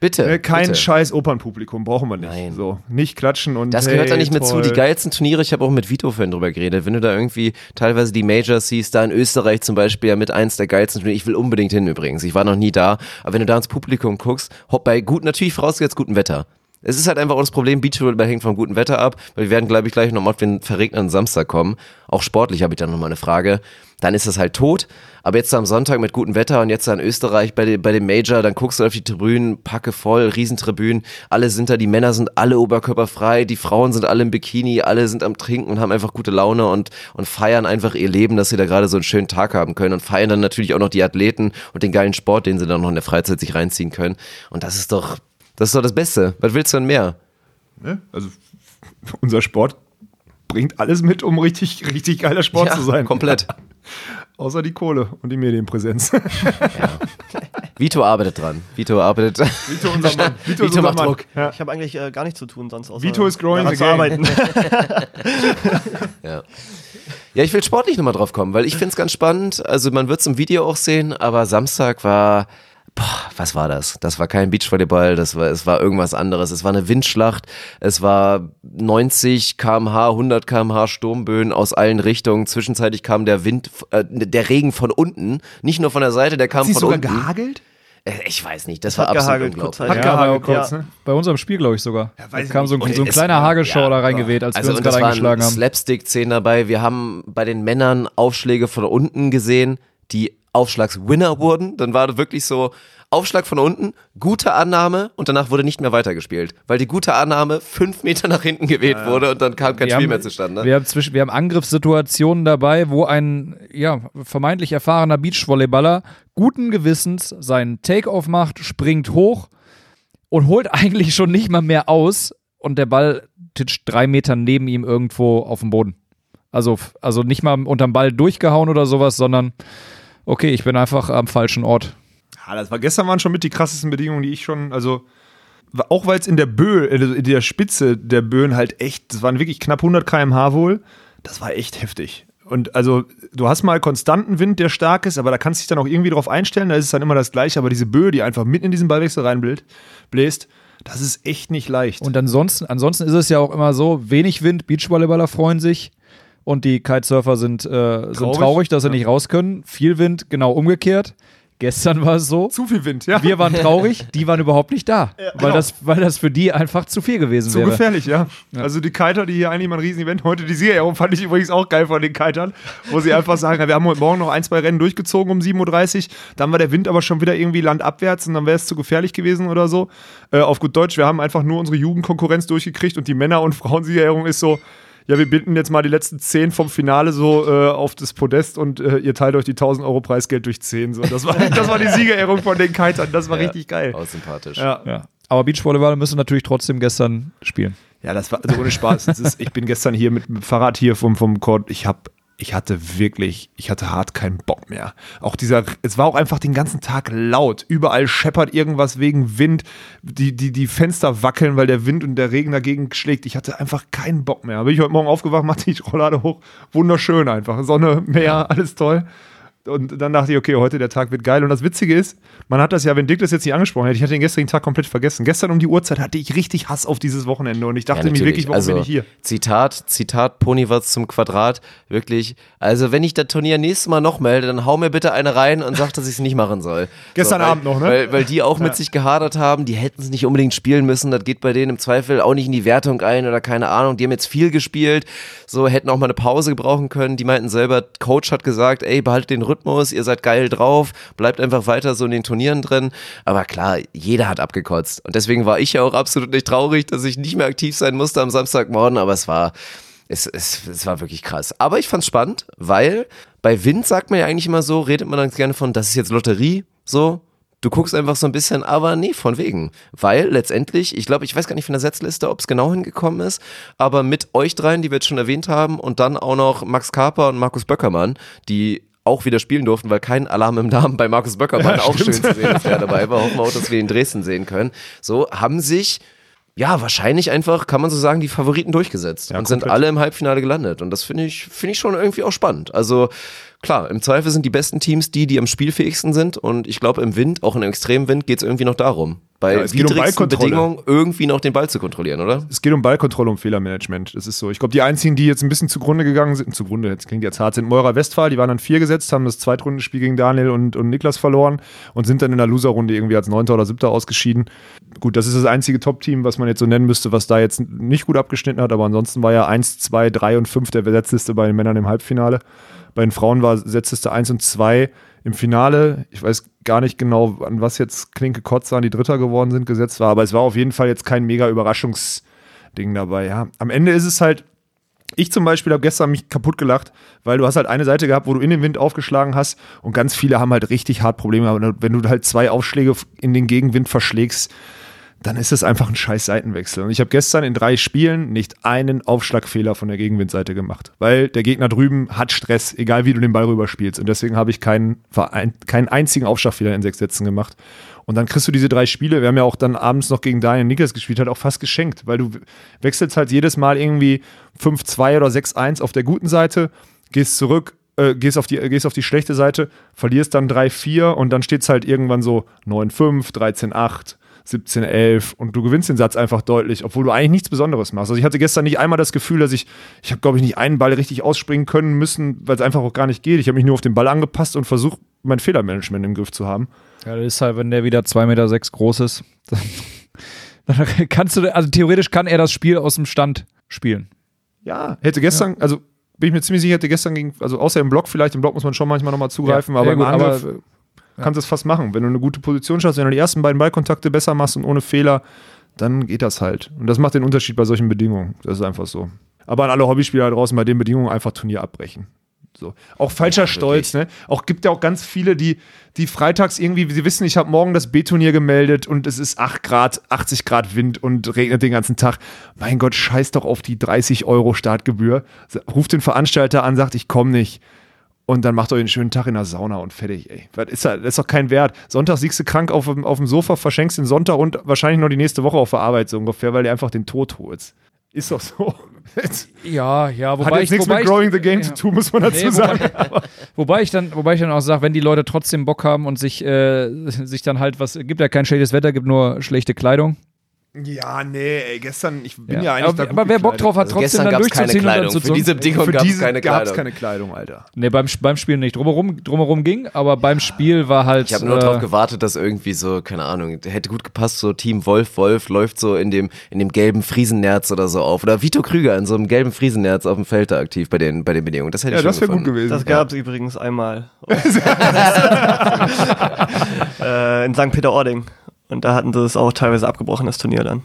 bitte. äh, kein bitte. scheiß Opernpublikum, brauchen wir nicht. Nein. So, nicht klatschen und Das hey, gehört da nicht mit zu. toll. Die geilsten Turniere, ich habe auch mit Vito vorhin drüber geredet, wenn du da irgendwie teilweise die Majors siehst, da in Österreich zum Beispiel ja mit eins der geilsten Turniere, ich will unbedingt hin übrigens, ich war noch nie da, aber wenn du da ins Publikum guckst, hopp bei gut, natürlich vorausgesetzt gutem Wetter. Es ist halt einfach auch das Problem, Beachvolleyball hängt vom guten Wetter ab, weil wir werden, glaube ich, gleich noch mal auf den verregneten Samstag kommen. Auch sportlich habe ich da nochmal eine Frage. Dann ist es halt tot. Aber jetzt am Sonntag mit gutem Wetter und jetzt da in Österreich bei, bei dem Major, dann guckst du auf die Tribünen, packe voll, Riesentribünen. Alle sind da, die Männer sind alle oberkörperfrei, die Frauen sind alle im Bikini, alle sind am Trinken und haben einfach gute Laune und, und feiern einfach ihr Leben, dass sie da gerade so einen schönen Tag haben können und feiern dann natürlich auch noch die Athleten und den geilen Sport, den sie dann noch in der Freizeit sich reinziehen können. Und das ist doch, das ist doch das Beste. Was willst du denn mehr? Ne? Also unser Sport bringt alles mit, um richtig, richtig geiler Sport Ja, zu sein. komplett. [LAUGHS] Außer die Kohle und die Medienpräsenz. Vito arbeitet dran. Vito arbeitet. Vito, unser Mann. Vito, Vito ist unser macht Mann. Druck. Ja. Ich habe eigentlich äh, gar nichts zu tun sonst außer Vito is growing the game. arbeiten. [LAUGHS] Ja. Ja, ich will sportlich nochmal drauf kommen, weil ich finde es ganz spannend. Also man wird es im Video auch sehen, aber Samstag war, boah, was war das? Das war kein Beachvolleyball, das war, es war irgendwas anderes. Es war eine Windschlacht, es war 90 kmh, 100 kmh Sturmböen aus allen Richtungen. Zwischenzeitlich kam der Wind, äh, der Regen von unten, nicht nur von der Seite, der kam Sie von sogar unten. gehagelt? Äh, Ich weiß nicht, das Hat war absolut gehagelt, unglaublich. kurzzeitig. Hat Ja, gehagelt kurz, bei- ne? Bei unserem Spiel, glaube ich sogar. weiß da kam so ein, so ein kleiner Hagelschauer ja, da reingeweht, als also wir uns das gerade eingeschlagen haben. Slapstick-Szenen dabei. Wir haben bei den Männern Aufschläge von unten gesehen, die Aufschlagswinner wurden. Dann war das wirklich so Aufschlag von unten, gute Annahme und danach wurde nicht mehr weitergespielt, weil die gute Annahme fünf Meter nach hinten geweht wurde und dann kam kein Wir Spiel haben- mehr zustande. Wir haben, zwischen, wir haben Angriffssituationen dabei, wo ein ja, vermeintlich erfahrener Beachvolleyballer guten Gewissens seinen Take-Off macht, springt hoch und holt eigentlich schon nicht mal mehr aus und der Ball titscht drei Meter neben ihm irgendwo auf dem Boden. Also, also nicht mal unterm Ball durchgehauen oder sowas, sondern okay, ich bin einfach am falschen Ort. Ja, das war gestern waren schon mit die krassesten Bedingungen, die ich schon, also auch weil es in der Böe, in der Spitze der Böen halt echt, das waren wirklich knapp 100 km/h wohl, das war echt heftig. Und also, du hast mal konstanten Wind, der stark ist, aber da kannst du dich dann auch irgendwie drauf einstellen, da ist es dann immer das Gleiche, aber diese Böe, die einfach mitten in diesen Ballwechsel reinbläst, das ist echt nicht leicht. Und ansonsten, ansonsten ist es ja auch immer so, wenig Wind, Beachvolleyballer freuen sich und die Kitesurfer sind, äh, traurig. sind traurig, dass sie ja. nicht raus können. Viel Wind, genau umgekehrt. Gestern war es so. Zu viel Wind, ja. Wir waren traurig, die waren überhaupt nicht da. Ja, weil, genau. das, weil das für die einfach zu viel gewesen zu wäre. Zu gefährlich, ja. ja. Also die Kiter, die hier eigentlich mal ein Riesen-Event, heute die Siegerehrung fand ich übrigens auch geil von den Kitern, wo sie einfach sagen, wir haben heute Morgen noch ein, zwei Rennen durchgezogen um 7.30 Uhr, dann war der Wind aber schon wieder irgendwie landabwärts und dann wäre es zu gefährlich gewesen oder so. Äh, auf gut Deutsch, wir haben einfach nur unsere Jugendkonkurrenz durchgekriegt und die Männer- und Frauensiegerehrung ist so, ja, wir binden jetzt mal die letzten zehn vom Finale so äh, auf das Podest und äh, ihr teilt euch die 1000 Euro Preisgeld durch zehn. So. Das, war, das war die [LAUGHS] Siegerehrung von den Kitern. Das war ja, richtig geil. Auch sympathisch. Ja. ja. Aber Beachvolleyball müssen natürlich trotzdem gestern spielen. Ja, das war also ohne Spaß. ist, ich bin gestern hier mit dem Fahrrad hier vom, vom Court. Ich habe ich hatte wirklich, ich hatte hart keinen Bock mehr. Auch dieser, es war auch einfach den ganzen Tag laut. Überall scheppert irgendwas wegen Wind. Die, die, die Fenster wackeln, weil der Wind und der Regen dagegen schlägt. Ich hatte einfach keinen Bock mehr. Bin ich heute Morgen aufgewacht, [LAUGHS] machte die Rollade hoch. Wunderschön einfach. Sonne, Meer, alles toll. Und dann dachte ich, okay, heute der Tag wird geil. Und das Witzige ist, man hat das ja, wenn Dick das jetzt nicht angesprochen hätte, ich hatte den gestrigen Tag komplett vergessen. Gestern um die Uhrzeit hatte ich richtig Hass auf dieses Wochenende und ich dachte ja, mir wirklich, warum also, bin ich hier? Zitat, Zitat, Ponywatz zum Quadrat, wirklich. Also, wenn ich das Turnier nächstes Mal noch melde, dann hau mir bitte eine rein und sag, dass ich es nicht machen soll. Gestern so, weil, Abend noch, ne? Weil, weil die auch ja. mit sich gehadert haben, die hätten es nicht unbedingt spielen müssen. Das geht bei denen im Zweifel auch nicht in die Wertung ein oder keine Ahnung. Die haben jetzt viel gespielt, so hätten auch mal eine Pause gebrauchen können. Die meinten selber, Coach hat gesagt, ey, behaltet den Rhythmus, ihr seid geil drauf, bleibt einfach weiter so in den Turnieren drin. Aber klar, jeder hat abgekotzt. Und deswegen war ich ja auch absolut nicht traurig, dass ich nicht mehr aktiv sein musste am Samstagmorgen, aber es war, es, es, es war wirklich krass. Aber ich fand's spannend, weil bei Wind sagt man ja eigentlich immer so, redet man dann gerne von, das ist jetzt Lotterie, so, Du guckst einfach so ein bisschen, aber nee, von wegen. Weil letztendlich, ich glaube, ich weiß gar nicht von der Setzliste, ob es genau hingekommen ist, aber mit euch dreien, die wir jetzt schon erwähnt haben, und dann auch noch Max Karper und Markus Böckermann, die auch wieder spielen durften, weil kein Alarm im Darm bei Markus Böckermann ja, auch schön zu sehen ist, der dabei war. Hoffen wir auch, dass wir ihn in Dresden sehen können. So haben sich ja, wahrscheinlich einfach, kann man so sagen, die Favoriten durchgesetzt ja, und komplett. sind alle im Halbfinale gelandet. Und das finde ich, finde ich schon irgendwie auch spannend. Also klar, im Zweifel sind die besten Teams die, die am spielfähigsten sind. Und ich glaube, im Wind, auch in extremem Wind, geht es irgendwie noch darum, bei ja, widrigsten um Bedingungen irgendwie noch den Ball zu kontrollieren, oder? Es geht um Ballkontrolle und Fehlermanagement. Das ist so. Ich glaube, die einzigen, die jetzt ein bisschen zugrunde gegangen sind, zugrunde, jetzt klingt jetzt hart, sind Meurer Westphal, die waren dann vier gesetzt, haben das Zweitrundenspiel gegen Daniel und, und Niklas verloren und sind dann in der Loser-Runde irgendwie als Neunter oder Siebter ausgeschieden. Gut, das ist das einzige Top-Team, was man jetzt so nennen müsste, was da jetzt nicht gut abgeschnitten hat, aber ansonsten war ja 1, 2, 3 und 5 der Setzliste bei den Männern im Halbfinale. Bei den Frauen war Setzliste 1 und 2 im Finale. Ich weiß gar nicht genau, an was jetzt Klinke Kotzan, die Dritter geworden sind, gesetzt war, aber es war auf jeden Fall jetzt kein mega Überraschungsding dabei. Ja. Am Ende ist es halt, ich zum Beispiel habe gestern mich kaputt gelacht, weil du hast halt eine Seite gehabt, wo du in den Wind aufgeschlagen hast und ganz viele haben halt richtig hart Probleme. Wenn du halt zwei Aufschläge in den Gegenwind verschlägst, dann ist es einfach ein scheiß Seitenwechsel. Und ich habe gestern in drei Spielen nicht einen Aufschlagfehler von der Gegenwindseite gemacht, weil der Gegner drüben hat Stress, egal wie du den Ball rüberspielst. Und deswegen habe ich keinen, keinen einzigen Aufschlagfehler in sechs Sätzen gemacht. Und dann kriegst du diese drei Spiele, wir haben ja auch dann abends noch gegen Daniel Niklas gespielt, halt auch fast geschenkt, weil du wechselst halt jedes Mal irgendwie 5-2 oder 6-1 auf der guten Seite, gehst zurück, äh, gehst, auf die, gehst auf die schlechte Seite, verlierst dann 3-4 und dann steht es halt irgendwann so 9-5, 13-8 17-11 und du gewinnst den Satz einfach deutlich, obwohl du eigentlich nichts Besonderes machst. Also ich hatte gestern nicht einmal das Gefühl, dass ich, ich habe glaube ich nicht einen Ball richtig ausspringen können müssen, weil es einfach auch gar nicht geht. Ich habe mich nur auf den Ball angepasst und versucht, mein Fehlermanagement im Griff zu haben. Ja, das ist halt, wenn der wieder 2,6 Meter sechs groß ist, [LAUGHS] dann, dann kannst du, also theoretisch kann er das Spiel aus dem Stand spielen. Ja, hätte gestern, ja. also bin ich mir ziemlich sicher, hätte gestern gegen, also außer im Block vielleicht, im Block muss man schon manchmal nochmal zugreifen, ja, aber im Angriff aber kannst es fast machen. Wenn du eine gute Position schaffst, wenn du die ersten beiden Ballkontakte besser machst und ohne Fehler, dann geht das halt. Und das macht den Unterschied bei solchen Bedingungen. Das ist einfach so. Aber an alle Hobbyspieler draußen bei den Bedingungen einfach Turnier abbrechen. So. Auch falscher Stolz, ne? Auch gibt ja auch ganz viele, die, die freitags irgendwie, sie wissen, ich habe morgen das B-Turnier gemeldet und es ist 8 Grad, 80 Grad Wind und regnet den ganzen Tag. Mein Gott, scheiß doch auf die 30 Euro Startgebühr. Ruft den Veranstalter an, sagt, ich komme nicht. Und dann macht euch einen schönen Tag in der Sauna und fertig, ey. Das ist, das ist doch kein Wert. Sonntag siegst du krank auf, dem- auf dem Sofa, verschenkst den Sonntag und wahrscheinlich noch die nächste Woche auf der Arbeit so ungefähr, weil du einfach den Tod holst. Ist doch so. [LAUGHS] Ja, ja, hat wobei jetzt ich, nichts mit ich, Growing the Game ja. zu tun, muss man dazu Nee, sagen. [LAUGHS] wobei, wobei ich dann, wobei ich dann auch sage, wenn die Leute trotzdem Bock haben und sich, äh, [LAUGHS] sich dann halt was, gibt ja kein schlechtes Wetter, gibt nur schlechte Kleidung. Ja, nee, ey, gestern, ich bin Ja. ja, eigentlich aber, da gut aber wer Bock drauf hat, Also trotzdem gestern dann gab's keine durchzuziehen und dann Kleidung. zu Für diese Bedingung gab es diese keine Kleidung. keine Kleidung, Alter. Nee, beim, beim Spiel nicht. Drumherum, drumherum ging, aber beim Spiel war halt. Ich habe nur äh, darauf gewartet, dass irgendwie so, keine Ahnung, hätte gut gepasst, so Team Wolf Wolf läuft so in dem, in dem gelben Friesennerz oder so auf. Oder Vito Krüger in so einem gelben Friesennerz auf dem Feld da aktiv bei den, bei den Bedingungen. Das hätte Ja, ich das wäre gut gewesen. Das gab es übrigens einmal. [LAUGHS] [LAUGHS] äh, in St. Peter-Ording. Und da hatten sie es auch teilweise abgebrochen, das Turnier dann.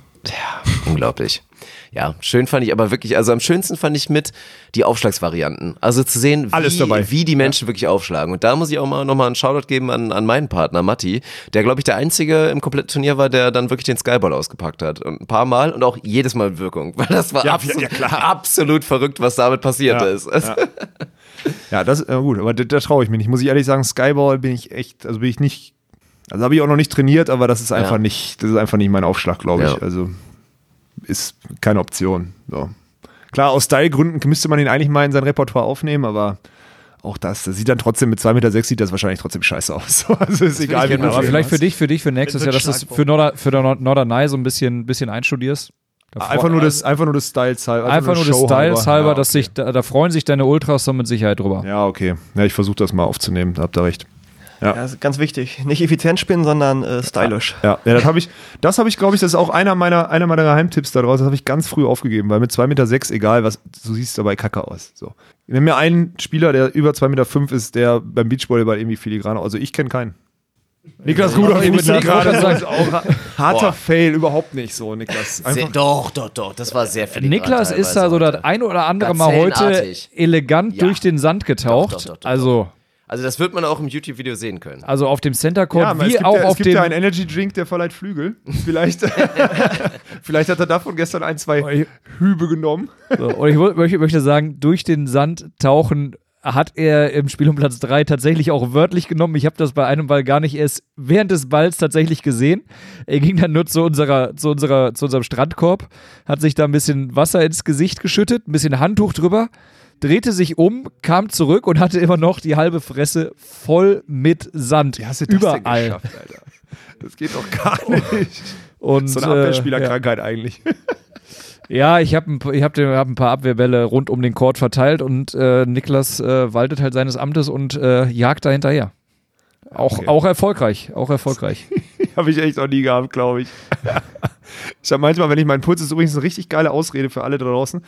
Unglaublich. Ja, schön fand ich aber wirklich, also am schönsten fand ich mit die Aufschlagsvarianten. Also zu sehen, wie, Alles dabei. wie die Menschen wirklich aufschlagen. Und da muss ich auch mal nochmal einen Shoutout geben an, an meinen Partner Matti, der, glaube ich, der einzige im kompletten Turnier war, der dann wirklich den Skyball ausgepackt hat. Und ein paar Mal und auch jedes Mal mit Wirkung. [LAUGHS] Weil das war Ja, absolut, ja, klar. absolut verrückt, was damit passiert Ja, ist. Also, [LAUGHS] Ja, das ist äh, gut, aber da, da traue ich mir nicht. Muss ich ehrlich sagen, Skyball bin ich echt, also bin ich nicht, also habe ich auch noch nicht trainiert, aber das ist einfach Ja. nicht, das ist einfach nicht mein Aufschlag, glaube ich. Ja. Also ist keine Option. So. Klar, aus Stylegründen müsste man ihn eigentlich mal in sein Repertoire aufnehmen, aber auch das, das sieht dann trotzdem mit 2,6 Meter sieht das wahrscheinlich trotzdem scheiße aus. [LAUGHS] So, also ist egal, wie man aber vielleicht für dich, für dich, für nächstes Jahr, dass du es für, Norder, für Norderney so ein bisschen, bisschen einstudierst. Da Einfach nur des, einfach nur des Styles halber. Einfach nur des Show Styles halber, Ja, dass okay. sich, da, da freuen sich deine Ultras so mit Sicherheit drüber. Ja, okay. Ja, ich versuche das mal aufzunehmen, da habt ihr recht. Ja, das ist ganz wichtig. Nicht effizient spielen, sondern äh, stylisch. Ja, ja das habe ich, das habe ich, glaube ich, das ist auch einer meiner, einer meiner Geheimtipps daraus. Das habe ich ganz früh aufgegeben, weil mit 2,6 Meter, sechs, egal was, du siehst dabei kacke aus. So. Nimm mir einen Spieler, der über 2,5 Meter fünf ist, der beim Beachvolleyball irgendwie filigran Also ich kenne keinen. Niklas Rudolph wollte gerade. ist auch harter Fail, überhaupt nicht so, Niklas. sehr, doch, doch, doch, das war sehr viel. Niklas ist da so das ein oder andere Mal heute elegant Ja. durch den Sand getaucht. Doch, doch, doch, doch, also, Also das wird man auch im YouTube-Video sehen können. also auf dem Center Court, ja, es wie gibt, auch ja, es auf gibt dem. ja einen Energy Drink, der verleiht Flügel. Vielleicht, [LAUGHS] vielleicht hat er davon gestern ein, zwei Hübe genommen. So, und ich möchte sagen, durch den Sand tauchen hat er im Spiel um Platz 3 tatsächlich auch wörtlich genommen. Ich habe das bei einem Ball gar nicht erst während des Balls tatsächlich gesehen. Er ging dann nur zu, unserer, zu, unserer, zu unserem Strandkorb, hat sich da ein bisschen Wasser ins Gesicht geschüttet, ein bisschen Handtuch drüber, drehte sich um, kam zurück und hatte immer noch die halbe Fresse voll mit Sand. Wie hast du das denn Überall. geschafft, Alter? Das geht doch gar [LAUGHS] nicht. Und, So eine äh, Abwehrspielerkrankheit eigentlich. [LAUGHS] Ja, ich habe ein, ich hab, hab ein paar Abwehrbälle rund um den Court verteilt und äh, Niklas äh, waltet halt seines Amtes und äh, jagt da hinterher. Auch, Okay. auch erfolgreich, auch erfolgreich. [LAUGHS] Habe ich echt noch nie gehabt, glaube ich. Ich habe manchmal, wenn ich meinen Puls, ist übrigens eine richtig geile Ausrede für alle da draußen.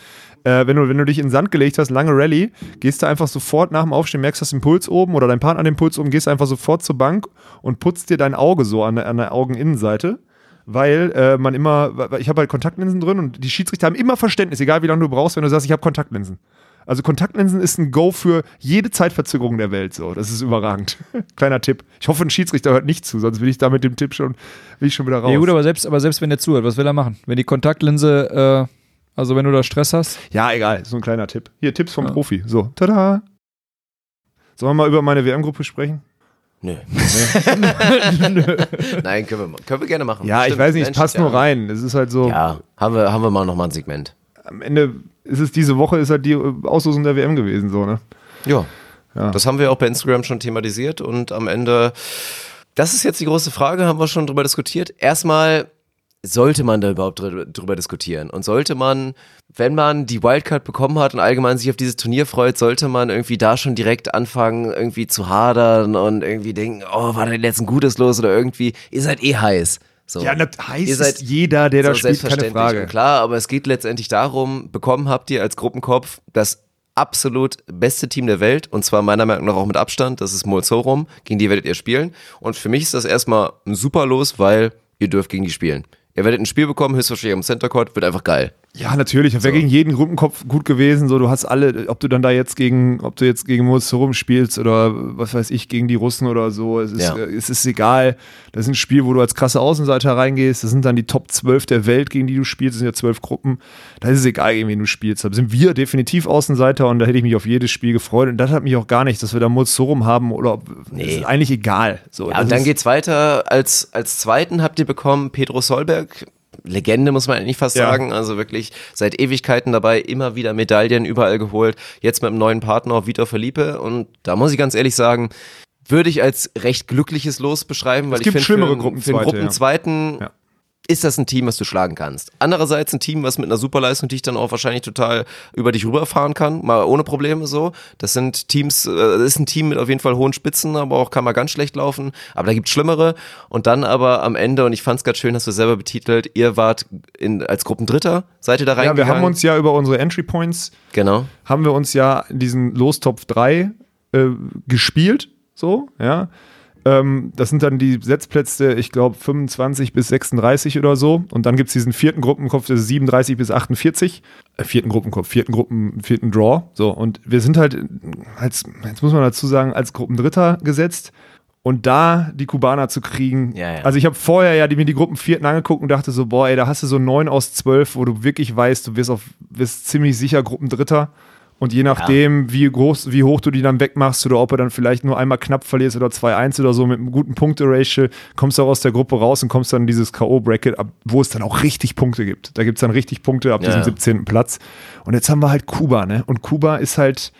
Äh, wenn, du, wenn du dich in den Sand gelegt hast, lange Rallye, gehst du einfach sofort nach dem Aufstehen, merkst, hast den Puls oben oder dein Partner den Puls oben, gehst einfach sofort zur Bank und putzt dir dein Auge so an, der- an der Augeninnenseite. Weil äh, man immer, ich habe halt Kontaktlinsen drin und die Schiedsrichter haben immer Verständnis, egal wie lange du brauchst, wenn du sagst, ich habe Kontaktlinsen. Also Kontaktlinsen ist ein Go für jede Zeitverzögerung der Welt. So, das ist überragend. [LAUGHS] Kleiner Tipp. Ich hoffe, ein Schiedsrichter hört nicht zu, sonst bin ich da mit dem Tipp schon, bin ich schon wieder raus. Ja gut, aber selbst, aber selbst wenn er zuhört, was will er machen? Wenn die Kontaktlinse, äh, also wenn du da Stress hast, ja, egal, so ein kleiner Tipp. Hier Tipps vom Profi. So, tada. Sollen wir mal über meine WM-Gruppe sprechen? Nö. [LAUGHS] [LAUGHS] Nein, können wir, können wir gerne machen. Ja, ich Stimmt, weiß nicht, es passt ja. nur rein. Es ist halt so, Ja, haben wir, haben wir mal nochmal ein Segment. am Ende ist es diese Woche, ist halt die äh, Auslosung der WM gewesen, so, ne? Ja. Ja. Das haben wir auch bei Instagram schon thematisiert und am Ende, das ist jetzt die große Frage, haben wir schon drüber diskutiert. Erstmal, sollte man da überhaupt drü- drüber diskutieren? Und sollte man, wenn man die Wildcard bekommen hat und allgemein sich auf dieses Turnier freut, sollte man irgendwie da schon direkt anfangen, irgendwie zu hadern und irgendwie denken, oh, war denn jetzt ein gutes los oder irgendwie, ihr seid eh heiß. So. Ja, das heißt Ihr seid jeder, der da so spielt, keine selbstverständlich. Frage. Klar, aber es geht letztendlich darum, bekommen habt ihr als Gruppenkopf das absolut beste Team der Welt und zwar meiner Meinung nach auch mit Abstand, das ist Molzorum, gegen die werdet ihr spielen und für mich ist das erstmal ein super Los, weil ihr dürft gegen die spielen. Ihr werdet ein Spiel bekommen, höchstwahrscheinlich am Center Court, wird einfach geil. Ja, natürlich. Wäre So. gegen jeden Gruppenkopf gut gewesen. So, du hast alle, ob du dann da jetzt gegen, ob du jetzt gegen Mozorum spielst oder was weiß ich, gegen die Russen oder so. Es ist, Ja. äh, es ist egal. Das ist ein Spiel, wo du als krasse Außenseiter reingehst. Das sind dann die Top 12 der Welt, gegen die du spielst. Das sind ja zwölf Gruppen. Da ist es egal, gegen wen du spielst. Da sind wir definitiv Außenseiter und da hätte ich mich auf jedes Spiel gefreut. Und das hat mich auch gar nicht, dass wir da Mozorum haben oder ob, Nee. das ist eigentlich egal. So, Ja, das und dann geht's weiter. Als, als zweiten habt ihr bekommen Pedro Solberg. Legende, muss man eigentlich fast Ja. sagen. Also wirklich seit Ewigkeiten dabei, immer wieder Medaillen überall geholt. Jetzt mit einem neuen Partner, Vitor Felipe. Und da muss ich ganz ehrlich sagen, würde ich als recht glückliches Los beschreiben, weil Es ich gibt finde, schlimmere für, einen- für einen Gruppenzweite. Gruppenzweiten Ja. Ist das ein Team, was du schlagen kannst. Andererseits ein Team, was mit einer Superleistung dich dann auch wahrscheinlich total über dich rüberfahren kann, mal ohne Probleme so. Das sind Teams, äh, das ist ein Team mit auf jeden Fall hohen Spitzen, aber auch kann mal ganz schlecht laufen. Aber da gibt's schlimmere. Und dann aber am Ende, und ich fand's ganz schön, hast du selber betitelt, ihr wart in, als Gruppendritter, seid ihr da ja, reingegangen? wir haben uns ja über unsere Entry Points Genau. haben wir uns ja diesen Lostopf 3 äh, gespielt, so, ja. Ähm, das sind dann die Setzplätze, ich glaube, 25 bis 36 oder so. Und dann gibt es diesen vierten Gruppenkopf, das ist 37 bis 48. Äh, vierten Gruppenkopf, vierten Gruppen, vierten Draw. So, und wir sind halt als, jetzt muss man dazu sagen, als Gruppendritter gesetzt. Und da die Kubaner zu kriegen. Ja, ja. Also ich habe vorher ja die, mir die Gruppenvierten angeguckt und dachte so, boah, ey, da hast du so 9 aus 12, wo du wirklich weißt, du wirst, auf, wirst ziemlich sicher Gruppendritter. Und je nachdem, wie, groß, wie hoch du die dann wegmachst oder ob du dann vielleicht nur einmal knapp verlierst oder 2-1 oder so mit einem guten Punkte-Ratio, kommst du auch aus der Gruppe raus und kommst dann in dieses K.O.-Bracket, wo es dann auch richtig Punkte gibt. Da gibt es dann richtig Punkte ab Ja, diesem ja. 17. Platz. Und jetzt haben wir halt Kuba, ne? Und Kuba ist halt,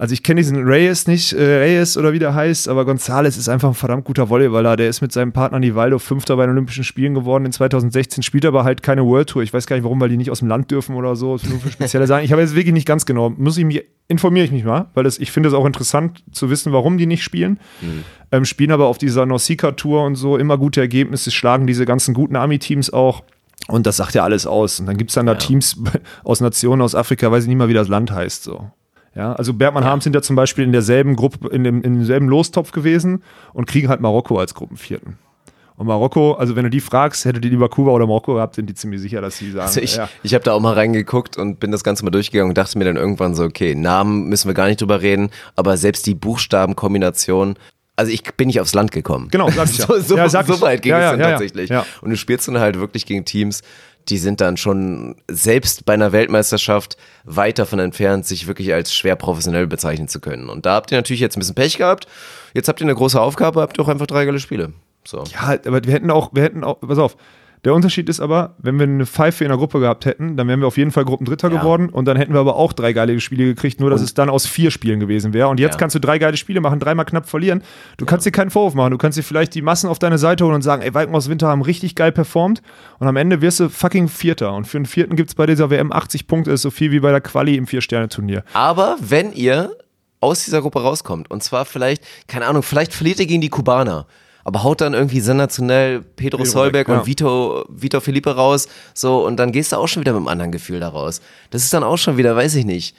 also ich kenne diesen Reyes nicht, äh, Reyes oder wie der heißt, aber González ist einfach ein verdammt guter Volleyballer. Der ist mit seinem Partner Nivaldo Fünfter bei den Olympischen Spielen geworden in 2016, spielt aber halt keine World Tour. Ich weiß gar nicht warum, weil die nicht aus dem Land dürfen oder so. Das ist nur für spezielle Sachen. Ich habe jetzt wirklich nicht ganz genau. Muss ich mich, informiere ich mich mal, weil das, ich finde es auch interessant zu wissen, warum die nicht spielen. Ähm, spielen aber auf dieser Nausicaa Tour und so immer gute Ergebnisse, schlagen diese ganzen guten Army-Teams auch. Und das sagt ja alles aus. Und dann gibt es dann da Teams [LAUGHS] aus Nationen aus Afrika, weiß ich nicht mal, wie das Land heißt. So. Ja, also Bergmann Harms sind ja zum Beispiel in derselben Gruppe, in, dem, in demselben Lostopf gewesen und kriegen halt Marokko als Gruppenvierten. Und Marokko, also wenn du die fragst, hättet ihr lieber Kuba oder Marokko gehabt, sind die ziemlich sicher, dass sie sagen, Also ich, ja. ich habe da auch mal reingeguckt und bin das Ganze mal durchgegangen und dachte mir dann irgendwann so, okay, Namen müssen wir gar nicht drüber reden, aber selbst die Buchstabenkombination, also ich bin nicht aufs Land gekommen. Genau, sag ich [LAUGHS] ja. so, so, Ja, sag so weit ging Ja, es dann tatsächlich. Und du spielst dann halt wirklich gegen Teams, die sind dann schon selbst bei einer Weltmeisterschaft weit davon entfernt, sich wirklich als schwer professionell bezeichnen zu können. Und da habt ihr natürlich jetzt ein bisschen Pech gehabt. Jetzt habt ihr eine große Aufgabe, habt ihr auch einfach drei geile Spiele. So. Ja, aber wir hätten auch, wir hätten auch, pass auf, der Unterschied ist aber, wenn wir eine Pfeife in der Gruppe gehabt hätten, dann wären wir auf jeden Fall Gruppendritter Ja. geworden und dann hätten wir aber auch drei geile Spiele gekriegt, nur dass Und- es dann aus vier Spielen gewesen wäre. Und jetzt Ja. kannst du drei geile Spiele machen, dreimal knapp verlieren. Du kannst dir keinen Vorwurf machen. Du kannst dir vielleicht die Massen auf deine Seite holen und sagen, ey, Walkenhaus Winter haben richtig geil performt und am Ende wirst du fucking Vierter. Und für einen Vierten gibt es bei dieser WM 80 Punkte, ist so viel wie bei der Quali im Vier-Sterne-Turnier. Aber wenn ihr aus dieser Gruppe rauskommt, und zwar vielleicht, keine Ahnung, vielleicht verliert ihr gegen die Kubaner, aber haut dann irgendwie sensationell Pedro Pedro Solberg ja. und Vito, Vito Felipe raus, so, und dann gehst du auch schon wieder mit einem anderen Gefühl da raus. Das ist dann auch schon wieder, weiß ich nicht.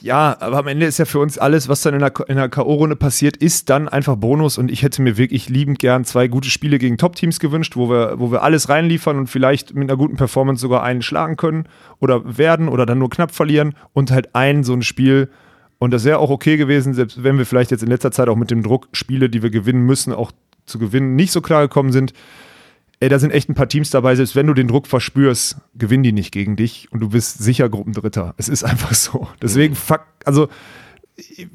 Ja, aber am Ende ist ja für uns alles, was dann in der, in der K.O.-Runde passiert, ist dann einfach Bonus. Und ich hätte mir wirklich liebend gern zwei gute Spiele gegen Top-Teams gewünscht, wo wir, wo wir alles reinliefern und vielleicht mit einer guten Performance sogar einen schlagen können oder werden oder dann nur knapp verlieren und halt ein so ein Spiel. Und das wäre auch okay gewesen, selbst wenn wir vielleicht jetzt in letzter Zeit auch mit dem Druck Spiele, die wir gewinnen müssen, auch zu gewinnen, nicht so klar gekommen sind. Ey, da sind echt ein paar Teams dabei, selbst wenn du den Druck verspürst, gewinnen die nicht gegen dich und du bist sicher Gruppendritter. Es ist einfach so. Deswegen fuck, also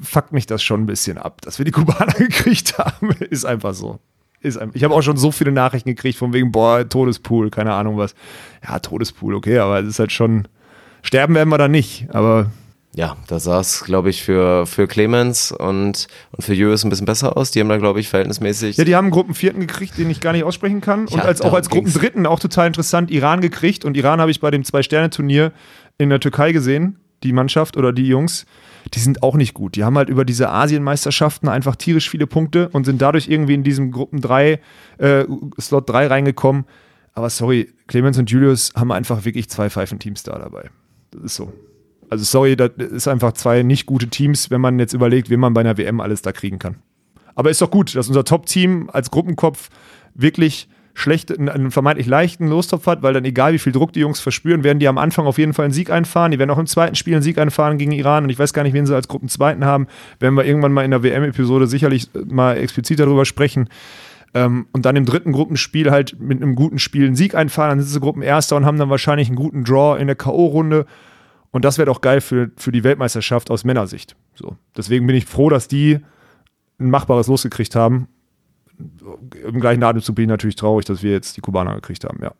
fuckt mich das schon ein bisschen ab, dass wir die Kubaner [LAUGHS] gekriegt haben. Ist einfach so. Ist ein, ich habe auch schon so viele Nachrichten gekriegt von wegen, boah, Todespool, keine Ahnung was. Ja, Todespool, okay, aber es ist halt schon, sterben werden wir da nicht, aber Ja, da sah es, glaube ich, für, für Clemens und, und für Julius ein bisschen besser aus. Die haben da, glaube ich, verhältnismäßig. Ja, die haben einen Gruppenvierten gekriegt, den ich gar nicht aussprechen kann. Und Ja, als, auch als. Gruppendritten, auch total interessant, Iran gekriegt. Und Iran habe ich bei dem Zwei-Sterne-Turnier in der Türkei gesehen, die Mannschaft oder die Jungs. Die sind auch nicht gut. Die haben halt über diese Asienmeisterschaften einfach tierisch viele Punkte und sind dadurch irgendwie in diesem Gruppen 3, äh, Slot 3 reingekommen. Aber sorry, Clemens und Julius haben einfach wirklich zwei Pfeifenteams da dabei. Das ist so. Also sorry, das ist einfach zwei nicht gute Teams, wenn man jetzt überlegt, wen man bei einer WM alles da kriegen kann. Aber ist doch gut, dass unser Top-Team als Gruppenkopf wirklich schlecht, einen vermeintlich leichten Lostopf hat, weil dann egal wie viel Druck die Jungs verspüren, werden die am Anfang auf jeden Fall einen Sieg einfahren. Die werden auch im zweiten Spiel einen Sieg einfahren gegen Iran und ich weiß gar nicht, wen sie als Gruppenzweiten haben. Werden wir irgendwann mal in der WM-Episode sicherlich mal explizit darüber sprechen. Ähm, und dann im dritten Gruppenspiel halt mit einem guten Spiel einen Sieg einfahren, dann sind sie Gruppenerster und haben dann wahrscheinlich einen guten Draw in der K.O.-Runde. Und das wäre doch geil für, für die Weltmeisterschaft aus Männersicht. So. Deswegen bin ich froh, dass die ein machbares losgekriegt haben im gleichen Atemzug bin ich natürlich traurig, dass wir jetzt die Kubaner gekriegt haben, ja.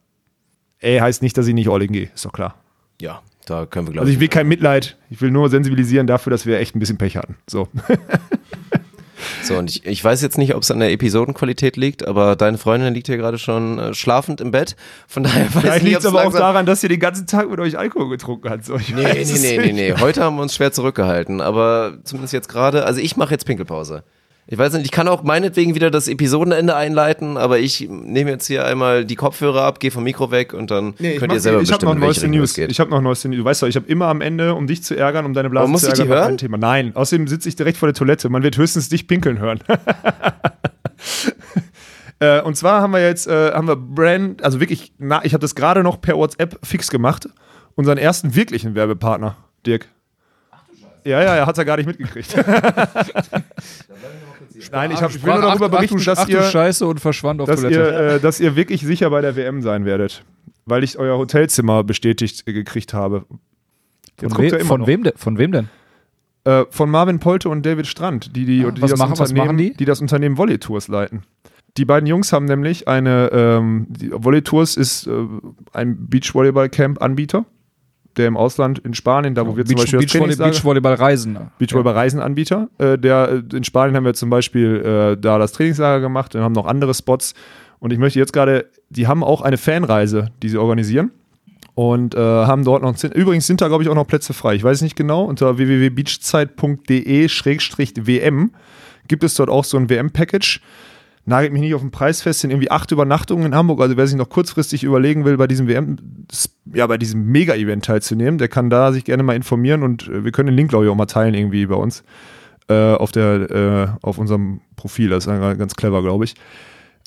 Ey, heißt nicht, dass ich nicht all in gehe, ist doch klar. Ja, da können wir, glaube Also ich will kein Mitleid, ich will nur sensibilisieren dafür, dass wir echt ein bisschen Pech hatten. So. [LAUGHS] So, und ich, ich weiß jetzt nicht, ob es an der Episodenqualität liegt, aber deine Freundin liegt hier gerade schon äh, schlafend im Bett. Von daher weiß Vielleicht liegt es aber auch daran, dass ihr den ganzen Tag mit euch Alkohol getrunken habt. So, Nee, nee, nee, nee, nee. Heute haben wir uns schwer zurückgehalten, aber zumindest jetzt gerade. Also ich mache jetzt Pinkelpause. Ich weiß nicht, ich kann auch meinetwegen wieder das Episodenende einleiten, aber ich nehme jetzt hier einmal die Kopfhörer ab, gehe vom Mikro weg und dann Nee, könnt mach- ihr selber ich noch bestimmen, in welche neueste News. geht. Ich habe noch neueste News. Du weißt doch, ich habe immer am Ende, um dich zu ärgern, um deine Blase Aber muss zu ich die ärgern, noch hören? Thema. Nein, außerdem sitze ich direkt vor der Toilette. Man wird höchstens dich pinkeln hören. [LAUGHS] äh, und zwar haben wir jetzt, äh, haben wir Brand, also wirklich, na, ich habe das gerade noch per WhatsApp fix gemacht. Unseren ersten wirklichen Werbepartner, Dirk. Ja, ja, er hat es ja gar nicht mitgekriegt. [LAUGHS] Nein, ich, hab, ich will nur darüber berichten, dass ach, ihr Scheiße und verschwand auf dass Toilette. ihr, äh, dass ihr wirklich sicher bei der WM sein werdet. Weil ich euer Hotelzimmer bestätigt äh, gekriegt habe. Jetzt von, we von, wem de von wem denn? Äh, von Marvin Polte und David Strand, die, die, die, was das, machen- Unternehmen, die? die das Unternehmen Volley Tours leiten. Die beiden Jungs haben nämlich eine, ähm, die Volley Tours ist äh, ein Beachvolleyball-Camp-Anbieter, der im Ausland in Spanien, da wo wir zum Beach, Beispiel das Beachvolley, Trainingslager- Beachvolleyball Reisen. Beachvolleyball-Reisenanbieter. Äh, der, äh, in Spanien haben wir zum Beispiel äh, da das Trainingslager gemacht und haben noch andere Spots. Und ich möchte jetzt gerade, die haben auch eine Fanreise, die sie organisieren. Und äh, haben dort noch, übrigens sind da, glaube ich, auch noch Plätze frei. Ich weiß nicht genau, unter www.beachzeit.de-wm gibt es dort auch so ein WM-Package. Nagelt mich nicht auf den Preis fest, sind irgendwie acht Übernachtungen in Hamburg. Also wer sich noch kurzfristig überlegen will, bei diesem WM, ja, bei diesem Mega-Event teilzunehmen, der kann da sich gerne mal informieren und äh, wir können den Link, glaube ich, auch mal teilen irgendwie bei uns äh, auf, der, äh, auf unserem Profil. Das ist ganz clever, glaube ich.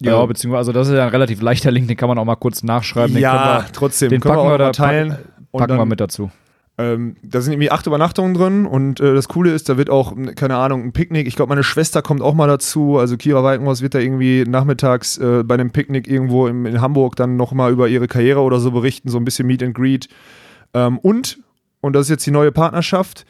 Ja, Ähm, beziehungsweise, also das ist ja ein relativ leichter Link, den kann man auch mal kurz nachschreiben. Den ja, wir, trotzdem. den können packen wir, auch da teilen. packen, Und packen wir mit dazu. Ähm, da sind irgendwie acht Übernachtungen drin und äh, das Coole ist, da wird auch, keine Ahnung, ein Picknick. Ich glaube, meine Schwester kommt auch mal dazu. Also Kira Weikenhaus wird da irgendwie nachmittags äh, bei einem Picknick irgendwo im, in Hamburg dann nochmal über ihre Karriere oder so berichten, so ein bisschen Meet and Greet. Ähm, und, und das ist jetzt die neue Partnerschaft,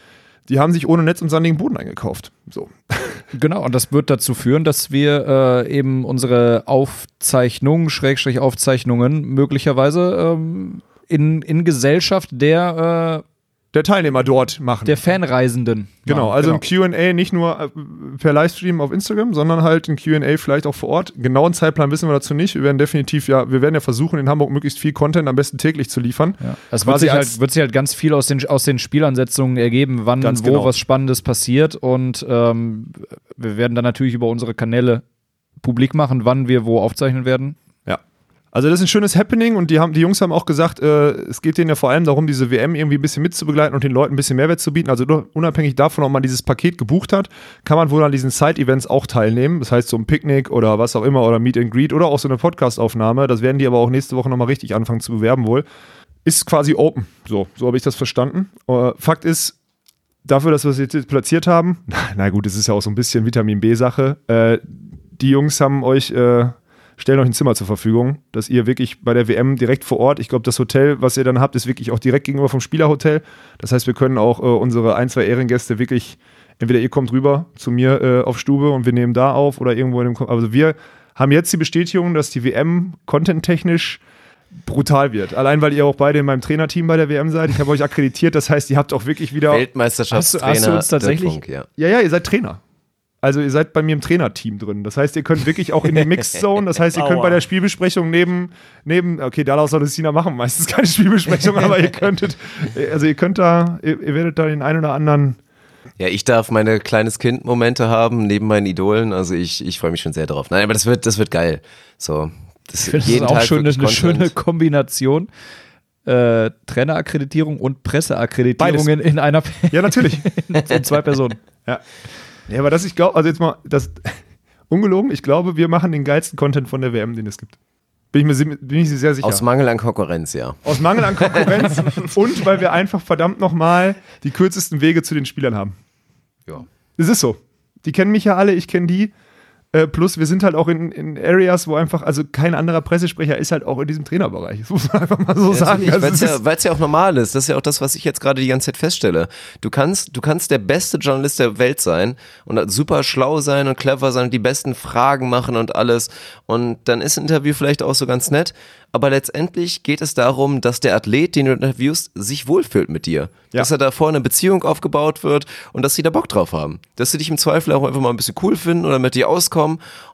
die haben sich ohne Netz und sandigen Boden eingekauft. So. [LAUGHS] Genau, und das wird dazu führen, dass wir äh, eben unsere Aufzeichnungen, Schrägstrich Aufzeichnungen, möglicherweise ähm, in, in Gesellschaft der, Der Teilnehmer dort machen. der Fanreisenden. Genau, machen. also ein QA nicht nur äh, per Livestream auf Instagram, sondern halt ein QA vielleicht auch vor Ort. Genauen Zeitplan wissen wir dazu nicht. Wir werden definitiv, ja, wir werden ja versuchen, in Hamburg möglichst viel Content am besten täglich zu liefern. Ja. Es wird sich, halt, wird sich halt ganz viel aus den, aus den Spielansetzungen ergeben, wann, wo genau. was Spannendes passiert. Und ähm, wir werden dann natürlich über unsere Kanäle publik machen, wann wir wo aufzeichnen werden. Also das ist ein schönes Happening und die, haben, die Jungs haben auch gesagt, äh, es geht denen ja vor allem darum, diese WM irgendwie ein bisschen mitzubegleiten und den Leuten ein bisschen Mehrwert zu bieten. Also unabhängig davon, ob man dieses Paket gebucht hat, kann man wohl an diesen Side-Events auch teilnehmen. Das heißt so ein Picknick oder was auch immer oder Meet and Greet oder auch so eine Podcast-Aufnahme. Das werden die aber auch nächste Woche nochmal richtig anfangen zu bewerben wohl. Ist quasi open. So, so habe ich das verstanden. Äh, Fakt ist, dafür, dass wir es jetzt platziert haben, [LAUGHS] na gut, es ist ja auch so ein bisschen Vitamin B-Sache. Äh, die Jungs haben euch, äh, stellen euch ein Zimmer zur Verfügung, dass ihr wirklich bei der WM direkt vor Ort, ich glaube, das Hotel, was ihr dann habt, ist wirklich auch direkt gegenüber vom Spielerhotel. Das heißt, wir können auch äh, unsere ein, zwei Ehrengäste wirklich, entweder ihr kommt rüber zu mir äh, auf Stube und wir nehmen da auf oder irgendwo in dem, also wir haben jetzt die Bestätigung, dass die WM contenttechnisch brutal wird. Allein, weil ihr auch beide in meinem Trainerteam bei der WM seid. Ich habe euch akkreditiert, das heißt, ihr habt auch wirklich wieder Weltmeisterschaftstrainer. Hast du- hast du uns tatsächlich- Funk, ja. ja, ja, ihr seid Trainer. Also ihr seid bei mir im Trainerteam drin. Das heißt, ihr könnt wirklich auch in die Mixed [LAUGHS] Zone. Das heißt, ihr könnt bei der Spielbesprechung neben, neben, okay, daraus soll es Sina machen, meistens keine Spielbesprechung, aber ihr könntet, also ihr könnt da, ihr, ihr werdet da den einen oder anderen. Ja, ich darf meine kleines Kind-Momente haben neben meinen Idolen. Also ich, ich freue mich schon sehr drauf. Nein, aber das wird, das wird geil. So, das, Ich finde, das ist auch schon eine, eine schöne. Kombination. Äh, Trainerakkreditierung und Presseakkreditierung in, in einer Ja, natürlich. [LAUGHS] in zwei Personen. ja. Ja, aber das, ich glaube, also jetzt mal, das, [LAUGHS] ungelogen, ich glaube, wir machen den geilsten Content von der WM, den es gibt. Bin ich mir bin ich sehr sicher. Aus Mangel an Konkurrenz, ja. Aus Mangel an Konkurrenz [LAUGHS] und weil wir einfach verdammt nochmal die kürzesten Wege zu den Spielern haben. Ja. Es ist so. Die kennen mich ja alle, ich kenne die. Äh, plus, wir sind halt auch in, in Areas, wo einfach, also kein anderer Pressesprecher ist halt auch in diesem Trainerbereich. Das muss man einfach mal so sagen. Also Weil es ja, weil's ja auch normal ist. Das ist ja auch das, was ich jetzt gerade die ganze Zeit feststelle. Du kannst, du kannst der beste Journalist der Welt sein und super schlau sein und clever sein und die besten Fragen machen und alles. Und dann ist ein Interview vielleicht auch so ganz nett. Aber letztendlich geht es darum, dass der Athlet, den du interviewst, sich wohlfühlt mit dir. Ja. Dass er da vorne eine Beziehung aufgebaut wird und dass sie da Bock drauf haben. Dass sie dich im Zweifel auch einfach mal ein bisschen cool finden oder mit dir auskommen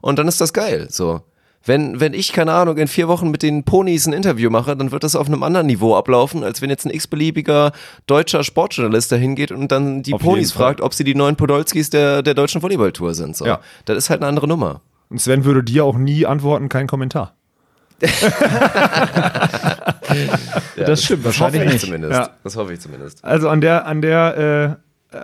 und dann ist das geil. So. Wenn, wenn ich, keine Ahnung, in vier Wochen mit den Ponys ein Interview mache, dann wird das auf einem anderen Niveau ablaufen, als wenn jetzt ein x-beliebiger deutscher Sportjournalist da hingeht und dann die Auf Ponys fragt, ob sie die neuen Podolskis der, der deutschen Volleyballtour sind. So. Ja. Das ist halt eine andere Nummer. Und Sven würde dir auch nie antworten, kein Kommentar. Ja, Das stimmt, hoffe wahrscheinlich ich nicht. Zumindest. Ja. Das hoffe ich zumindest. Also an der, an der, äh,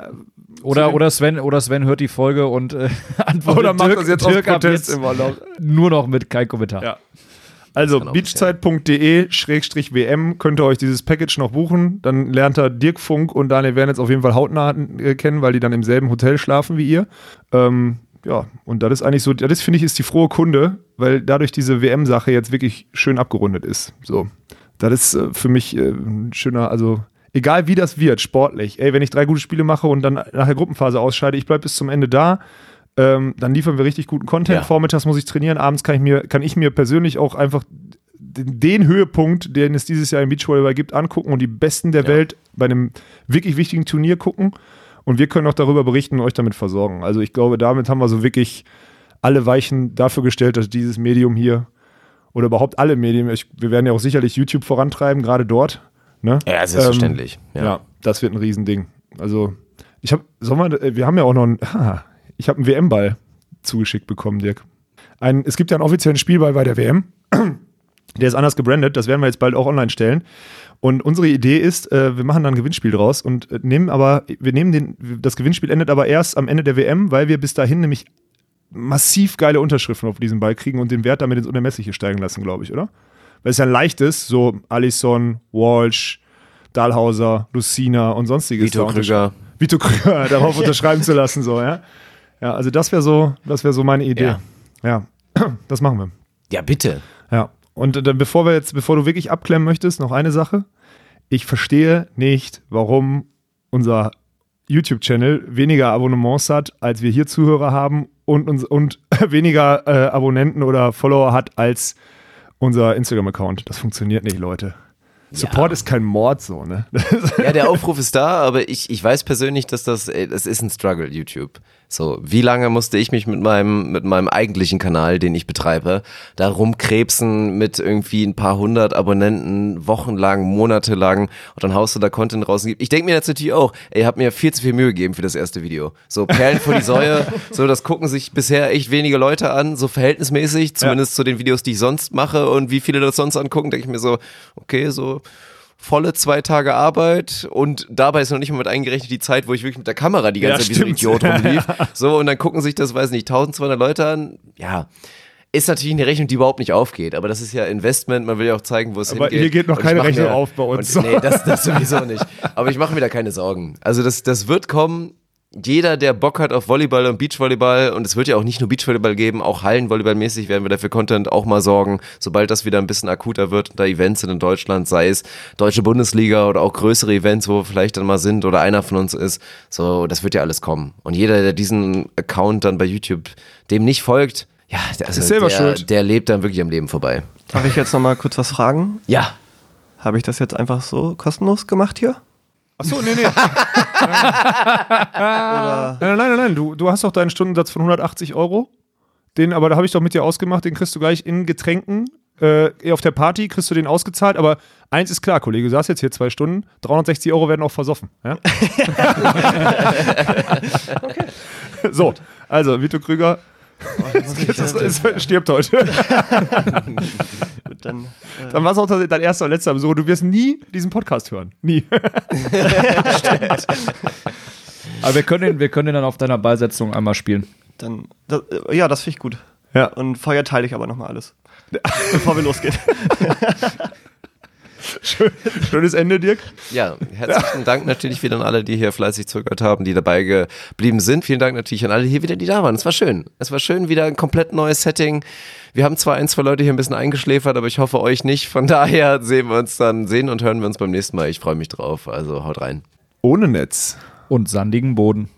Oder, oder, Sven, oder Sven hört die Folge und äh, [LAUGHS] antwortet oder macht Dirk, das jetzt Dirk ab Protest jetzt im Urlaub. nur noch mit kein Kommentar. Ja. Also beachzeit.de-wm könnt ihr euch dieses Package noch buchen. Dann lernt ihr Dirk Funk und Daniel Wernitz auf jeden Fall hautnah äh, kennen, weil die dann im selben Hotel schlafen wie ihr. Ähm, ja, und das ist eigentlich so, das finde ich ist die frohe Kunde, weil dadurch diese WM-Sache jetzt wirklich schön abgerundet ist. So, das ist äh, für mich äh, ein schöner, also egal wie das wird, sportlich. Ey, wenn ich drei gute Spiele mache und dann nach der Gruppenphase ausscheide, ich bleibe bis zum Ende da. Ähm, dann liefern wir richtig guten Content. Ja. Vormittags muss ich trainieren, abends kann ich mir, kann ich mir persönlich auch einfach den, den Höhepunkt, den es dieses Jahr im Beachvolleyball gibt, angucken und die Besten der Ja. Welt bei einem wirklich wichtigen Turnier gucken. Und wir können auch darüber berichten und euch damit versorgen. Also ich glaube, damit haben wir so wirklich alle Weichen dafür gestellt, dass dieses Medium hier oder überhaupt alle Medien, ich, wir werden ja auch sicherlich YouTube vorantreiben, gerade dort. Ne? Ja, selbstverständlich. Ähm, ja. ja. das wird ein Riesending. Also ich habe, wir, wir haben ja auch noch [LAUGHS] einen, ha, ich habe einen WM-Ball zugeschickt bekommen, Dirk. Ein, es gibt ja einen offiziellen Spielball bei der WM. [CLEARS THROAT] Der ist anders gebrandet, das werden wir jetzt bald auch online stellen. Und unsere Idee ist, äh, wir machen dann ein Gewinnspiel draus und äh, nehmen aber, wir nehmen den, das Gewinnspiel endet aber erst am Ende der WM, weil wir bis dahin nämlich massiv geile Unterschriften auf diesen Ball kriegen und den Wert damit ins Unermessliche steigen lassen, glaube ich, oder? Weil es ja ein leichtes, so Allison, Walsh, Dahlhauser, Lucina und sonstiges. Vito Krüger. Vito Krüger [LAUGHS] darauf unterschreiben zu lassen, so, ja. Ja, also das wäre so, das wäre so meine Idee. Ja. [CLEARS THROAT] das machen wir. Ja, bitte. Ja. Und dann, bevor wir jetzt, bevor du wirklich abklemmen möchtest, noch eine Sache. Ich verstehe nicht, warum unser YouTube-Channel weniger Abonnements hat, als wir hier Zuhörer haben und, uns, und [LAUGHS] weniger äh, Abonnenten oder Follower hat als unser Instagram-Account. Das funktioniert nicht, Leute. Support ist kein Mord, so, ne? Ja, der Aufruf ist da, aber ich, ich weiß persönlich, dass das, ey, das ist ein Struggle, YouTube. So, wie lange musste ich mich mit meinem, mit meinem eigentlichen Kanal, den ich betreibe, da rumkrebsen mit irgendwie ein paar hundert Abonnenten, wochenlang, monatelang und dann haust du da Content raus. Ich denke mir jetzt natürlich auch, ey, ihr habt mir viel zu viel Mühe gegeben für das erste Video. So, Perlen vor die Säue, [LAUGHS] so, das gucken sich bisher echt wenige Leute an, so verhältnismäßig, zumindest zu den Videos, die ich sonst mache und wie viele das sonst angucken, denke ich mir so, okay, so, volle zwei Tage Arbeit und dabei ist noch nicht mal mit eingerechnet die Zeit, wo ich wirklich mit der Kamera die ganze Ja, Zeit wie so ein. Idiot [LAUGHS] rumlief. So, und dann gucken sich das, weiß nicht, 1200 Leute an. Ja. Ist natürlich eine Rechnung, die überhaupt nicht aufgeht, aber das ist ja Investment, man will ja auch zeigen, wo es Aber hingeht. hier geht noch Und keine Rechnung mir- auf bei uns. Und, nee, das, das sowieso nicht. Aber ich mache mir da keine Sorgen. Also das, das wird kommen. Jeder, der Bock hat auf Volleyball und Beachvolleyball, und es wird ja auch nicht nur Beachvolleyball geben, auch Hallenvolleyballmäßig werden wir dafür Content auch mal sorgen, sobald das wieder ein bisschen akuter wird, da Events sind in Deutschland, sei es Deutsche Bundesliga oder auch größere Events, wo wir vielleicht dann mal sind oder einer von uns ist, so, das wird ja alles kommen. Und jeder, der diesen Account dann bei YouTube dem nicht folgt, ja, der, also Ist selber der, schuld. der lebt dann wirklich am Leben vorbei. Darf ich jetzt noch mal kurz was fragen? Ja. Habe ich das jetzt einfach so kostenlos gemacht hier? Achso, nee, nee. [LAUGHS] [LAUGHS] Nein, nein, nein, nein. Du, du hast doch deinen Stundensatz von 180 Euro. Den, aber da habe ich doch mit dir ausgemacht, den kriegst du gleich in Getränken. Äh, auf der Party kriegst du den ausgezahlt, aber eins ist klar, Kollege, du saßt jetzt hier zwei Stunden, 360 Euro werden auch versoffen. Ja? [LAUGHS] [LAUGHS] So, also Vito Krüger das ist, stirbt heute. [LAUGHS] gut, dann, äh, Dann war es auch dein erster und letzter Besuch. Du wirst nie diesen Podcast hören. Nie. [LAUGHS] Aber wir können, den, wir können den dann auf deiner Beisetzung einmal spielen. dann das, äh, ja, das finde ich gut. Ja. Und vorher teile ich aber nochmal alles. [LAUGHS] Bevor wir losgehen. Schön, schönes Ende, Dirk. Ja, herzlichen Dank natürlich wieder an alle, die hier fleißig zugehört haben, die dabei geblieben sind. Vielen Dank natürlich an alle hier wieder, die da waren. Es war schön. Es war schön, wieder ein komplett neues Setting. Wir haben zwar ein, zwei Leute hier ein bisschen eingeschläfert, aber ich hoffe euch nicht. Von daher sehen wir uns dann, sehen und hören wir uns beim nächsten Mal. Ich freue mich drauf. Also haut rein. Ohne Netz. Und sandigen Boden.